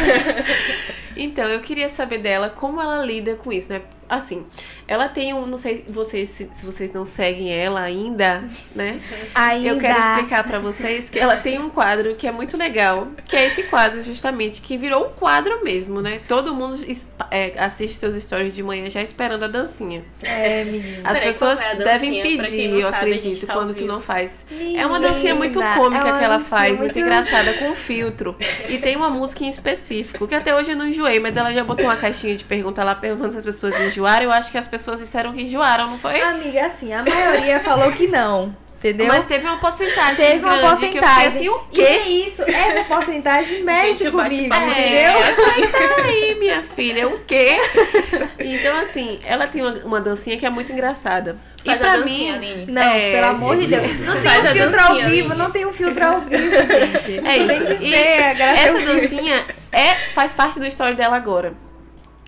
Então, eu queria saber dela como ela lida com isso, né? Assim, ela tem um. Não sei vocês, se, se vocês não seguem ela ainda, né? ainda. Eu quero explicar pra vocês que ela tem um quadro que é muito legal, que é esse quadro justamente, que virou um quadro mesmo, né? Todo mundo é, assiste seus stories de manhã já esperando a dancinha. É, menina. As Peraí, pessoas é devem pedir, eu sabe, acredito, tá quando tu vivo. não faz. É uma dancinha muito Menina, cômica é que ela dancinha faz, muito muito- engraçada, com filtro. E tem uma música em específico, que até hoje eu não enjoei, mas ela já botou uma caixinha de pergunta lá perguntando se as pessoas enjoaram. Eu acho que as pessoas disseram que enjoaram, não foi? Amiga, assim, a maioria falou que não. Entendeu? Mas teve uma porcentagem Teve uma grande que eu fiquei porcentagem. assim, o E quê? é isso, essa porcentagem mexe Gente, bate comigo, palma. entendeu? É, daí, minha filha, o quê? Então, assim, ela tem uma, uma dancinha que é muito engraçada. Faz e pra a mim. Não, É, pelo amor de. Deus. Não tem um filtro ao vivo, Aline. não tem um filtro ao vivo, gente. É Tem isso. que E ser, é essa dancinha é, faz parte do story dela agora.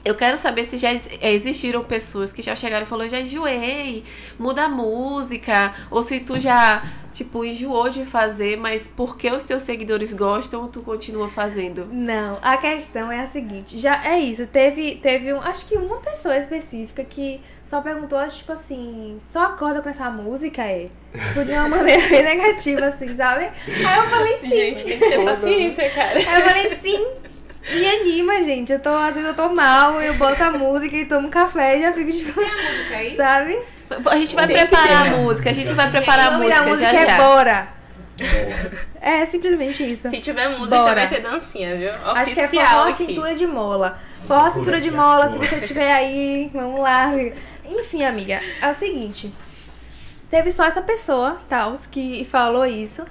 Eu quero saber se já ex- existiram pessoas que já chegaram e falaram, já enjoei, muda a música, ou se tu já, tipo, enjoou de fazer, mas porque os teus seguidores gostam, tu continua fazendo. Não, a questão é a seguinte, já é isso, teve, teve um, acho que uma pessoa específica que só perguntou, tipo assim, só acorda com essa música, é? Tipo, de uma maneira bem negativa, assim, sabe? Aí eu falei sim. Gente, tem que ter paciência, cara. Aí eu falei sim. Me anima, gente. Eu tô, às vezes eu tô mal, eu boto a música e tomo café e já fico, tipo, sabe? A gente vai Tem preparar a música, a gente vai preparar a nome da música música já é já. Bora. É simplesmente isso. Se tiver música, Bora. vai ter dancinha, viu? Acho que é Oficial forró aqui. cintura de mola. Forró cintura de mola, se você tiver aí, vamos lá. Enfim, amiga, é o seguinte. Teve só essa pessoa, tal, que falou isso.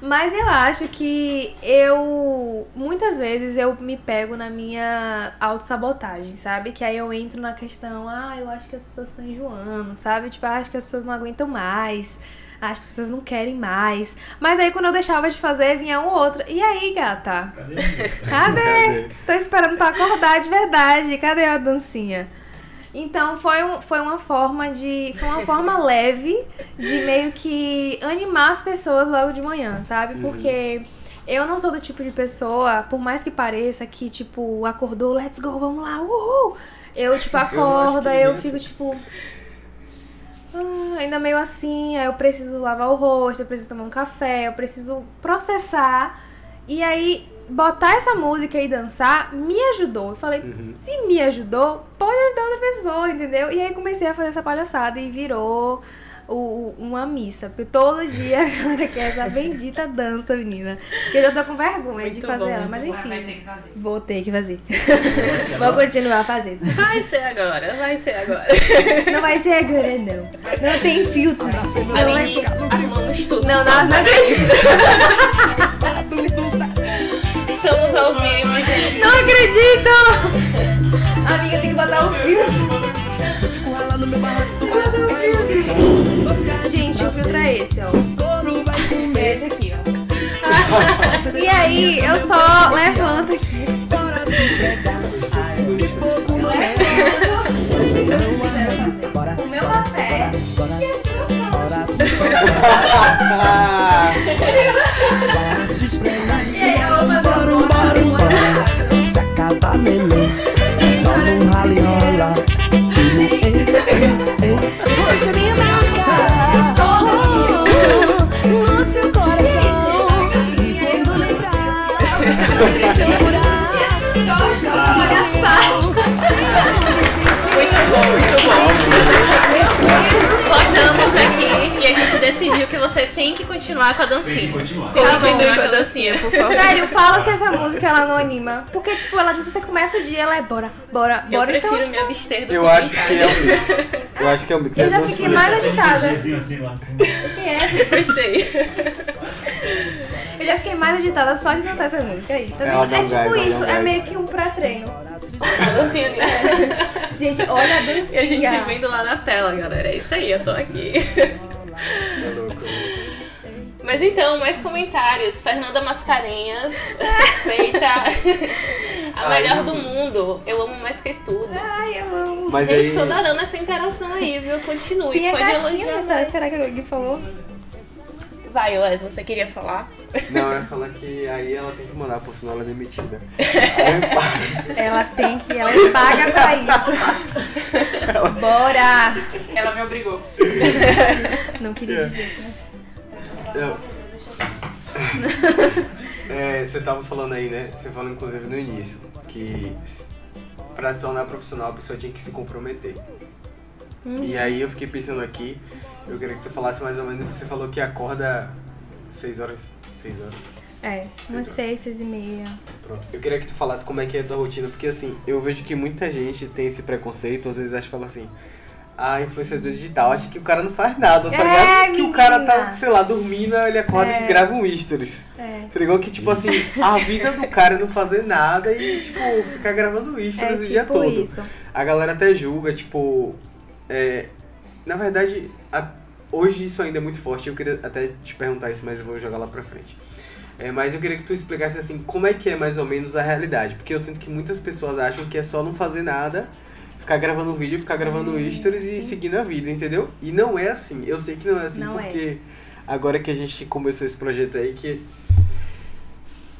Mas eu acho que eu. Muitas vezes eu me pego na minha autossabotagem, sabe? Que aí eu entro na questão, ah, eu acho que as pessoas estão enjoando, sabe? Tipo, ah, acho que as pessoas não aguentam mais. Acho que as pessoas não querem mais. Mas aí quando eu deixava de fazer, vinha um outro. E aí, gata? Cadê? Tô esperando pra acordar de verdade. Cadê a dancinha? Então foi, um, foi uma forma de. Foi uma forma leve de meio que animar as pessoas logo de manhã, sabe? Porque eu não sou do tipo de pessoa, por mais que pareça que, tipo, acordou, let's go, vamos lá, uhul! Eu, tipo, acordo, aí eu ninguém fico, tipo. "Ah, ainda meio assim, aí eu preciso lavar o rosto, eu preciso tomar um café, eu preciso processar. E aí, botar essa música e dançar me ajudou. Eu falei, Uhum. se me ajudou, pode ajudar outra pessoa, entendeu? E aí comecei a fazer essa palhaçada e virou o- uma missa. Porque todo dia a galera quer essa bendita dança, menina. Que eu já tô com vergonha de Muito fazer bom, ela, mas Vai ter enfim. que fazer. Vou ter que fazer. Vou agora? continuar fazendo. Vai ser agora, vai ser agora. Não vai ser agora, não. Não tem filtros. Não vai Aline, ser. arrumamos tudo. Não, só não, não pra acredito. Estamos ao vivo, gente. Não acredito! Amiga, tem que botar o filtro. Gente, o filtro é esse, ó. É esse aqui, ó. E aí, eu só levanto aqui. O meu café. E aí, eu Muito bom, muito bom. Votamos aqui e a gente decidiu que você tem que continuar com a Tem que dancinha. continuar. Continue com a dancinha, por favor. Sério, fala se essa música ela não anima. Porque, tipo, ela, tipo, você começa o dia, ela é bora, bora, Eu bora. prefiro Então, me abster do Eu acho que é um mix. Eu acho que é um mix. Eu é já fiquei mais agitada. Assim lá. tipo, é, Gostei. Eu já fiquei mais agitada só de dançar essa música aí. Tá É um tipo um isso, é meio que um pré-treino. Dancinha ali. Gente, olha a E a dancinha. gente vendo lá na tela, galera. É isso aí, eu tô aqui. É louco. Mas então, mais comentários. Fernanda Mascarenhas, suspeita. A Ai, melhor do mundo. Eu amo mais que tudo. Ai, eu amo. Mas Gente, aí. tô adorando essa interação aí, viu? Continue. Tem a Pode caixinha elogiar. Será que alguém falou? Vai, Les, você queria falar? Não, eu ia falar que aí ela tem que mandar, por senão ela é demitida. Ela tem que, ela paga pra isso. Bora! Ela me obrigou. Não queria É. dizer, mas. eu- É, você tava falando aí, né? Você falou inclusive no início que pra se tornar profissional a pessoa tinha que se comprometer. E aí eu fiquei pensando aqui, eu queria que tu falasse mais ou menos, você falou que acorda 6 horas. 6 horas. É, umas seis, seis e meia. Pronto. Eu queria que tu falasse como é que é a tua rotina, porque assim, eu vejo que muita gente tem esse preconceito, às vezes acha que fala assim, a influenciadora digital acha que o cara não faz nada, tá É, ligado? Que o cara tá, sei lá, dormindo, ele acorda É. e grava um stories. É. Tá ligado? Que, tipo assim, a vida do cara é não fazer nada e, tipo, ficar gravando É stories o dia tipo todo. isso. A galera até julga, tipo. é, na verdade, a- hoje isso ainda é muito forte. Eu queria até te perguntar isso, mas eu vou jogar lá pra frente. É, mas eu queria que tu explicasse assim, como é que é mais ou menos a realidade. Porque eu sinto que muitas pessoas acham que é só não fazer nada, ficar gravando vídeo, ficar gravando Hum, stories e seguindo a vida, entendeu? E não é assim. Eu sei que não é assim, Não é. porque agora que a gente começou esse projeto aí, que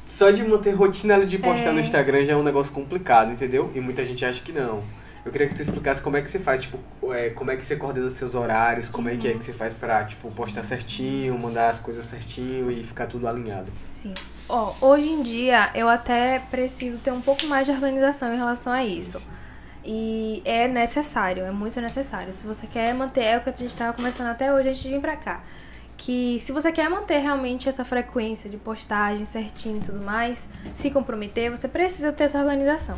só de manter rotina de postar É. no Instagram já é um negócio complicado, entendeu? E muita gente acha que não. Eu queria que tu explicasse como é que você faz, tipo, é, como é que você coordena seus horários, como é que é que você faz pra, tipo, postar certinho, mandar as coisas certinho e ficar tudo alinhado. Sim. Ó, hoje em dia eu até preciso ter um pouco mais de organização em relação a Sim, isso. sim. E é necessário, é muito necessário. Se você quer manter, é o que a gente estava conversando até hoje antes de vir pra cá. Que se você quer manter realmente essa frequência de postagem certinho e tudo mais, se comprometer, você precisa ter essa organização.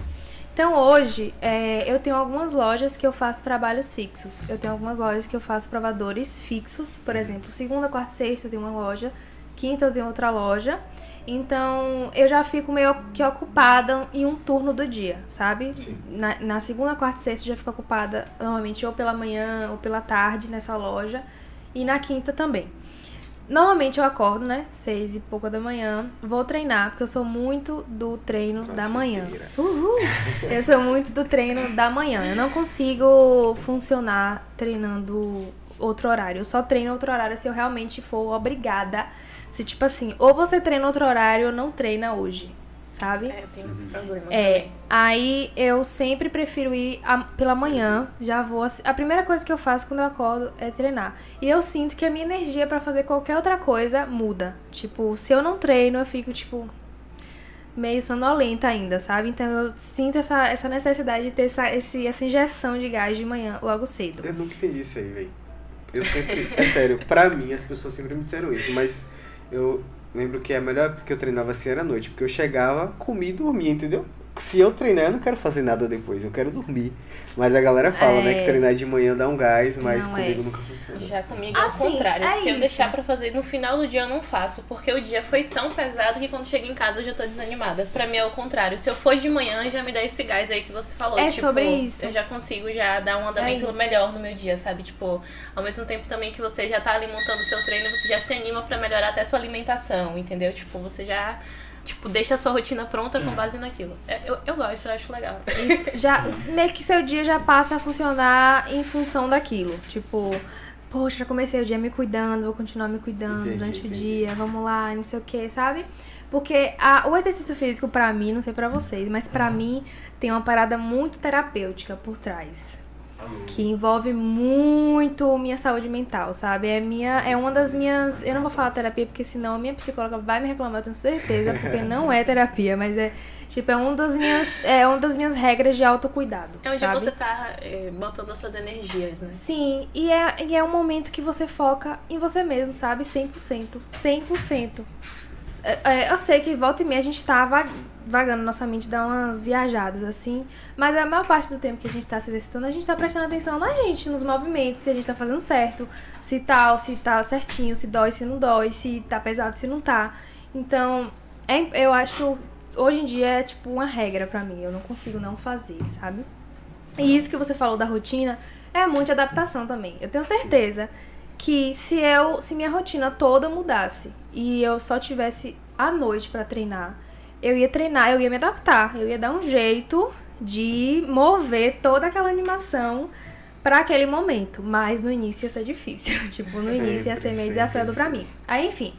Então hoje é, eu tenho algumas lojas que eu faço trabalhos fixos. Eu tenho algumas lojas que eu faço provadores fixos. Por exemplo, segunda, quarta e sexta eu tenho uma loja. Quinta eu tenho outra loja. Então eu já fico meio que ocupada em um turno do dia, sabe? Sim. Na, na segunda, quarta e sexta eu já fico ocupada normalmente ou pela manhã ou pela tarde nessa loja. E na quinta também. Normalmente eu acordo, né? Seis e pouca da manhã. Vou treinar, porque eu sou muito do treino da manhã. Uhul! Eu sou muito do treino da manhã. Eu não consigo funcionar treinando outro horário. Eu só treino outro horário se eu realmente for obrigada. Se, tipo assim, ou você treina outro horário ou não treina hoje, sabe? É, eu tenho esse problema. É, também. aí eu sempre prefiro ir a- pela manhã, já vou. assim- A primeira coisa que eu faço quando eu acordo é treinar. E eu sinto que a minha energia pra fazer qualquer outra coisa muda. Tipo, se eu não treino, eu fico, tipo, meio sonolenta ainda, sabe? Então eu sinto essa, essa necessidade de ter essa, esse, essa injeção de gás de manhã logo cedo. Eu nunca entendi isso aí, velho. Eu sempre. É sério, pra mim as pessoas sempre me disseram isso, mas eu lembro que a melhor época que eu treinava assim era à noite, porque eu chegava, comia e dormia, entendeu? Se eu treinar, eu não quero fazer nada depois, eu quero dormir. Mas a galera fala, né, É. que treinar de manhã dá um gás, mas Não, comigo é. nunca funciona. Já comigo é o Assim, contrário. é Se eu isso. deixar pra fazer no final do dia, eu não faço. Porque o dia foi tão pesado que quando chego em casa eu já tô desanimada. Pra mim é o contrário. Se eu for de manhã, já me dá esse gás aí que você falou. É tipo, sobre isso. Eu já consigo já dar um andamento isso. melhor no meu dia, sabe? Tipo, ao mesmo tempo também que você já tá ali montando o seu treino, você já se anima pra melhorar até sua alimentação, entendeu? Tipo, você já. Tipo, deixa a sua rotina pronta com base naquilo. É, Eu, eu gosto, eu acho legal. já meio que seu dia já passa a funcionar em função daquilo. Tipo, poxa, já comecei o dia me cuidando, vou continuar me cuidando Entendi, durante entendi. o dia, vamos lá, não sei o que, sabe? Porque a- o exercício físico pra mim, não sei pra vocês, mas pra mim tem uma parada muito terapêutica por trás. Que envolve muito minha saúde mental, sabe? É minha, é uma das minhas. Eu não vou falar terapia, porque senão a minha psicóloga vai me reclamar, eu tenho certeza, porque não é terapia, mas é tipo, é uma das minhas, é uma das minhas regras de autocuidado. É onde sabe? você tá é, botando as suas energias, né? Sim, e é, e é um momento que você foca em você mesmo, sabe? 100%. 100%. É, é, eu sei que volta e meia a gente tá va- vagando, nossa mente dá umas viajadas assim, mas a maior parte do tempo que a gente tá se exercitando, a gente tá prestando atenção na gente, nos movimentos, se a gente tá fazendo certo, se tal, se tá certinho, se dói, se não dói, se tá pesado, se não tá. Então, é- eu acho, hoje em dia é tipo uma regra pra mim, eu não consigo não fazer, sabe? E isso que você falou da rotina é muito adaptação também. Eu tenho certeza que se eu, se minha rotina toda mudasse e eu só tivesse à noite pra treinar, eu ia treinar, eu ia me adaptar, eu ia dar um jeito de mover toda aquela animação pra aquele momento, mas no início ia ser difícil. tipo, no início ia ser Sempre, meio sempre desafiador pra mim. Aí, enfim,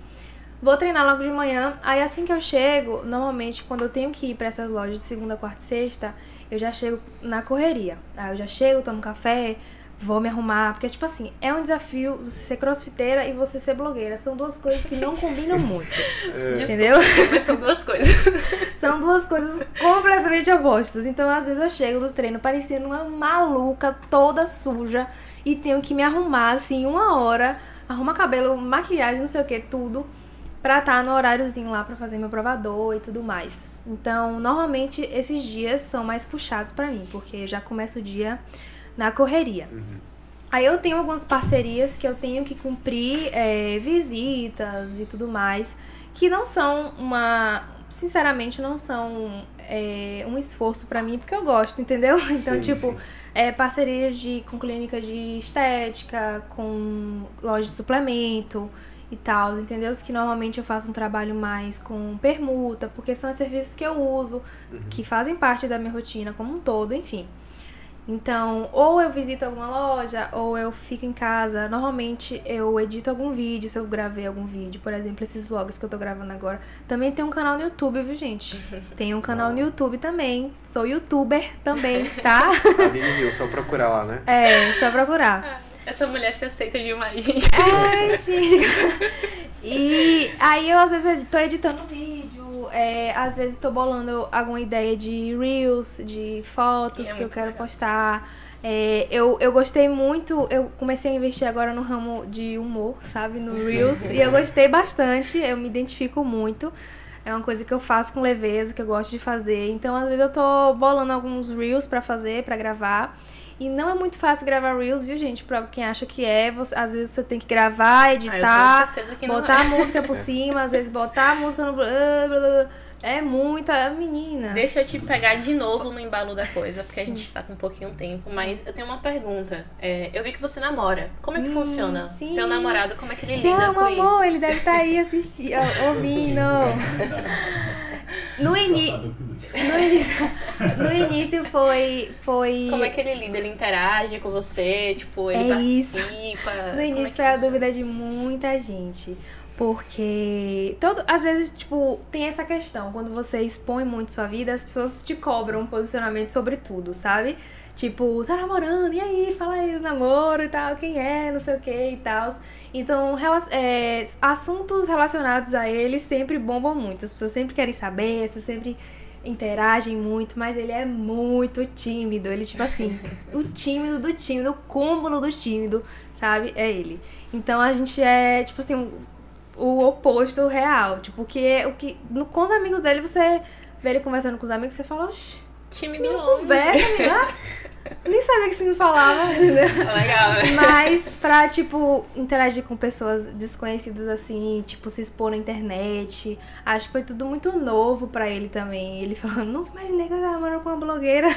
Vou treinar logo de manhã. Aí assim que eu chego, normalmente quando eu tenho que ir pra essas lojas de segunda, quarta e sexta, eu já chego na correria. Aí eu já chego, tomo café, vou me arrumar. Porque, tipo assim, é um desafio você ser crossfiteira e você ser blogueira. São duas coisas que não combinam muito. Entendeu? Mas são duas coisas. São duas coisas completamente opostas. Então, às vezes, eu chego do treino parecendo uma maluca, toda suja, e tenho que me arrumar, assim, uma hora, arrumar cabelo, maquiagem, não sei o que, tudo, pra estar no horáriozinho lá pra fazer meu provador e tudo mais. Então, normalmente, esses dias são mais puxados pra mim, porque eu já começo o dia na correria. Aí eu tenho algumas parcerias que eu tenho que cumprir, é, visitas e tudo mais, que não são uma. Sinceramente, não são é, um esforço pra mim, porque eu gosto, entendeu? Então, Sim, tipo, sim. é, parcerias de, com clínica de estética, com loja de suplemento e tal, entendeu? Que normalmente eu faço um trabalho mais com permuta, porque são os serviços que eu uso, que fazem parte da minha rotina como um todo, enfim. Então, ou eu visito alguma loja, ou eu fico em casa. Normalmente eu edito algum vídeo, se eu gravei algum vídeo, por exemplo, esses vlogs que eu tô gravando agora. Também tem um canal no YouTube, viu, gente? Tem um canal no YouTube também. Sou youtuber também, tá? Aline Rio, só procurar lá, né? É, só procurar. Essa mulher se aceita demais, gente. Ai, gente. E aí eu às vezes tô editando vídeo, é, às vezes tô bolando alguma ideia de reels, de fotos é que eu quero legal. postar. É, eu, eu gostei muito, eu comecei a investir agora no ramo de humor, sabe, no Reels, e eu gostei bastante, eu me identifico muito. É uma coisa que eu faço com leveza, que eu gosto de fazer. Então, às vezes eu tô bolando alguns Reels pra fazer, pra gravar. E não é muito fácil gravar Reels, viu, gente? Pra quem acha que é, você- às vezes você tem que gravar, Ah, editar, certeza que não botar é. a música por cima, às vezes botar a música no. blá, blá, blá. É muita. Menina. Deixa eu te pegar de novo no embalo da coisa, porque a gente tá com um pouquinho tempo. Mas eu tenho uma pergunta. É, eu vi que você namora. Como é que Hum, funciona? sim. Seu namorado, como é que ele lida amo, com amor, isso? ele deve estar aí assistindo, ouvindo. No, ini... no, início, no início foi. foi... Como é que ele lida? Ele interage com você? Tipo, ele É isso. participa? No Como é início que foi a funciona? dúvida de muita gente. Porque todo, às vezes, tipo, tem essa questão. Quando você expõe muito sua vida, as pessoas te cobram um posicionamento sobre tudo, sabe? Tipo, tá namorando, e aí? Fala aí do namoro e tal, quem é, não sei o que e tal. Então, é, assuntos relacionados a ele sempre bombam muito. As pessoas sempre querem saber, as pessoas sempre interagem muito, mas ele é muito tímido. Ele, tipo assim, o tímido do tímido, o cúmulo do tímido, sabe? É ele. Então a gente é, tipo assim, o oposto real. Tipo, que é. O que, no, com os amigos dele, você vê ele conversando com os amigos, você fala, oxi, Time do homem. conversa. Ah, Nem sabia que você me falava, entendeu? Legal, né? Mas pra, tipo, interagir com pessoas desconhecidas assim, tipo, se expor na internet. Acho que foi tudo muito novo pra ele também. Ele falou, nunca imaginei que eu ia namorando com uma blogueira.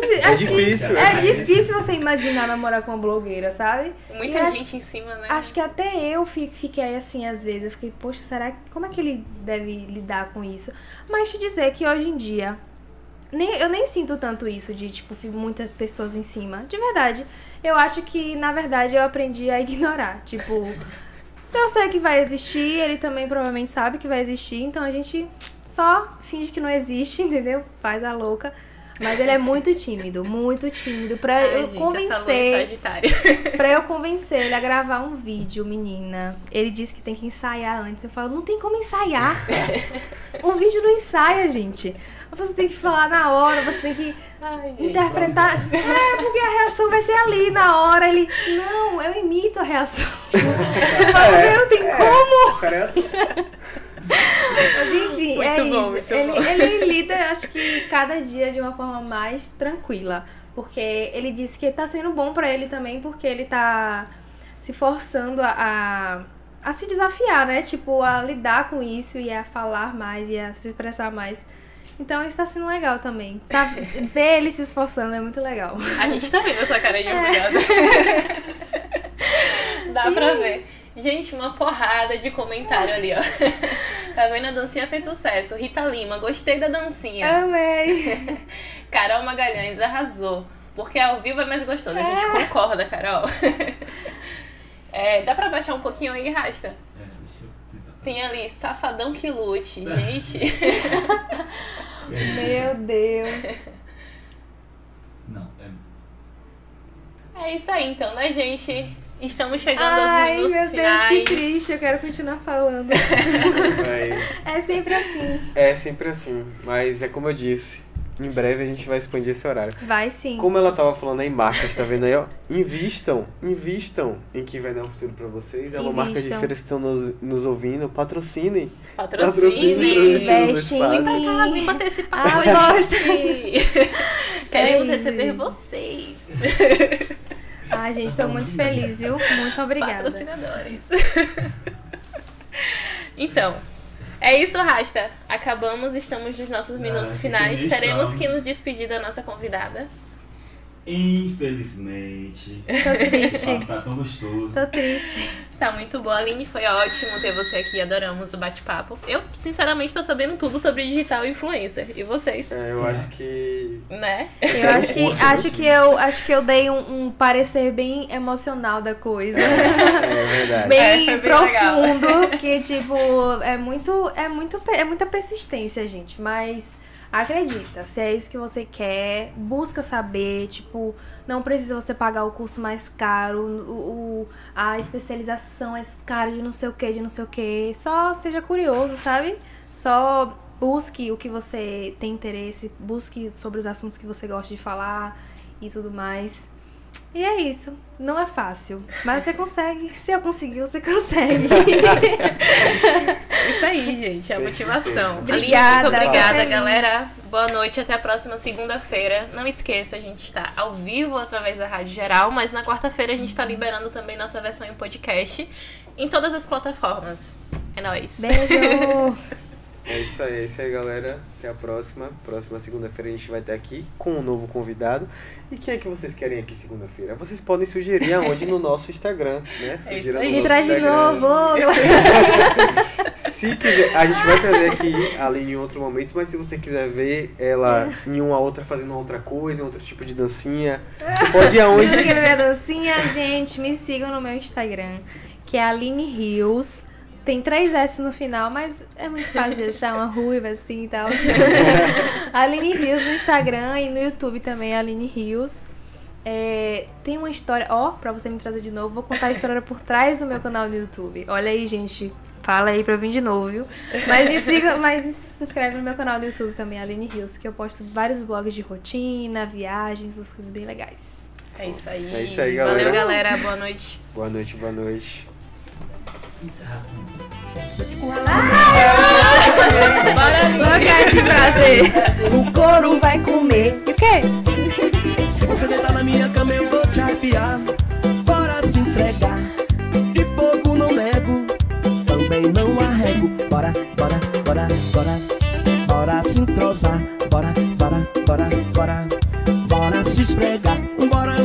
É Acho que difícil. É difícil você imaginar namorar com uma blogueira, sabe? Muita E acho- gente em cima, né? Acho que até eu fi- fiquei assim às vezes. Eu fiquei, poxa, será que como é que ele deve lidar com isso? Mas te dizer que hoje em dia nem, eu nem sinto tanto isso de, tipo, muitas pessoas em cima. De verdade. Eu acho que, na verdade, eu aprendi a ignorar. Tipo, eu sei que vai existir, ele também provavelmente sabe que vai existir, então a gente só finge que não existe, entendeu? Faz a louca. Mas ele é muito tímido, muito tímido. Pra Ai, eu gente, essa lua é convencer. sagitária. Pra eu convencer ele a gravar um vídeo, menina, ele disse que tem que ensaiar antes. Eu falo, não tem como ensaiar. o vídeo não ensaia, gente. Você tem que falar na hora, você tem que Ai, gente. interpretar. É, porque a reação vai ser ali na hora. Ele, não, eu imito a reação. Mas não tem como. É ator. Mas enfim, Muito é bom, isso. ele, bom. ele lida, acho que cada dia de uma forma mais tranquila. Porque ele disse que tá sendo bom pra ele também, porque ele tá se forçando a, a, a se desafiar, né? Tipo, a lidar com isso e a falar mais e a se expressar mais. Então isso tá sendo legal também. Sabe? Ver ele se esforçando é muito legal. A gente tá vendo a sua cara de orgulhosa. Dá pra ver. Gente, uma porrada de comentário ali, ó. Tá vendo? A dancinha fez sucesso. Rita Lima, gostei da dancinha. Amei. Carol Magalhães arrasou. Porque ao vivo é mais gostoso. A gente concorda, Carol. É, dá pra baixar um pouquinho aí, Rasta? É, deixa eu tentar. Tem ali Safadão que lute, gente. Meu Deus. Não, é. É isso aí, então, né, gente? Estamos chegando Ai, aos meu minutos Deus, que triste. Eu quero continuar falando. É sempre assim. é sempre assim. Mas é como eu disse. Em breve a gente vai expandir esse horário. Vai sim. Como ela tava falando aí, marcas, tá vendo aí, ó? Invistam, invistam em quem vai dar um futuro pra vocês. É uma marca de feiras que estão nos, nos ouvindo. Patrocinem. Patrocínio. Patrocínio. Investe em Espaço. Vem participar Ah, gente. Queremos É receber vocês. Ah, gente, tô muito feliz, viu? Muito obrigada. Patrocinadores. então, é isso, Rasta. Acabamos, estamos nos nossos minutos que finais. Teremos estamos. que nos despedir da nossa convidada. Infelizmente. Tô triste. Tá tão gostoso. Tô triste. Tá muito boa, Aline. Foi ótimo ter você aqui. Adoramos o bate-papo. Eu, sinceramente, tô sabendo tudo sobre digital influencer. E vocês? É, eu acho que. Né? Eu acho que, acho que eu acho que eu dei um, um parecer bem emocional da coisa. É verdade. bem, É, bem profundo, que tipo, é muito é muito é muita persistência, gente, mas acredita, se é isso que você quer, busca saber, tipo, não precisa você pagar o curso mais caro, o, o- a especialização é cara de não sei o que, de não sei o que, só seja curioso, sabe? Só busque o que você tem interesse, busque sobre os assuntos que você gosta de falar e tudo mais. E é isso. Não é fácil. Mas você consegue. Se eu conseguir, você consegue. Isso aí, gente. É a motivação. Obrigada, muito obrigada, galera. Boa noite. Até a próxima segunda-feira. Não esqueça, a gente está ao vivo através da Rádio Geral, mas na quarta-feira a gente está liberando também nossa versão em podcast em todas as plataformas. É nóis. Beijo! É isso aí, é isso aí, galera. Até a próxima. Próxima segunda-feira a gente vai estar aqui com um novo convidado. E quem é que vocês querem aqui segunda-feira? Vocês podem sugerir aonde no nosso Instagram, né? Sugira aí. no traz de novo! Se quiser, a gente vai trazer aqui a Aline em outro momento, mas se você quiser ver ela em uma outra fazendo outra coisa, em outro tipo de dancinha, você pode ir aonde? Você quer ver a dancinha? Gente, me sigam no meu Instagram, que é Aline Rios. Tem três S no final, mas é muito fácil de achar uma ruiva assim e tal. Aline Rios no Instagram e no YouTube também, Aline Rios. É, tem uma história, ó, pra você me trazer de novo, vou contar a história por trás do meu canal no YouTube. Olha aí, gente. Fala aí pra eu vir de novo, viu? Mas me siga, mas se inscreve no meu canal do YouTube também, Aline Rios, que eu posto vários vlogs de rotina, viagens, essas coisas bem legais. É isso aí. É isso aí, galera. Valeu, galera. Boa noite. Boa noite, boa noite. Encerra com Bora, Lugar de prazer. O couro vai comer. E o quê? Se você deitar na minha cama, eu vou te arrepiar. Bora se entregar. De fogo não nego, também não arrego. Bora, bora, bora, bora. Bora se entrosar. Bora, bora, bora, bora. Bora se esfregar. Bora,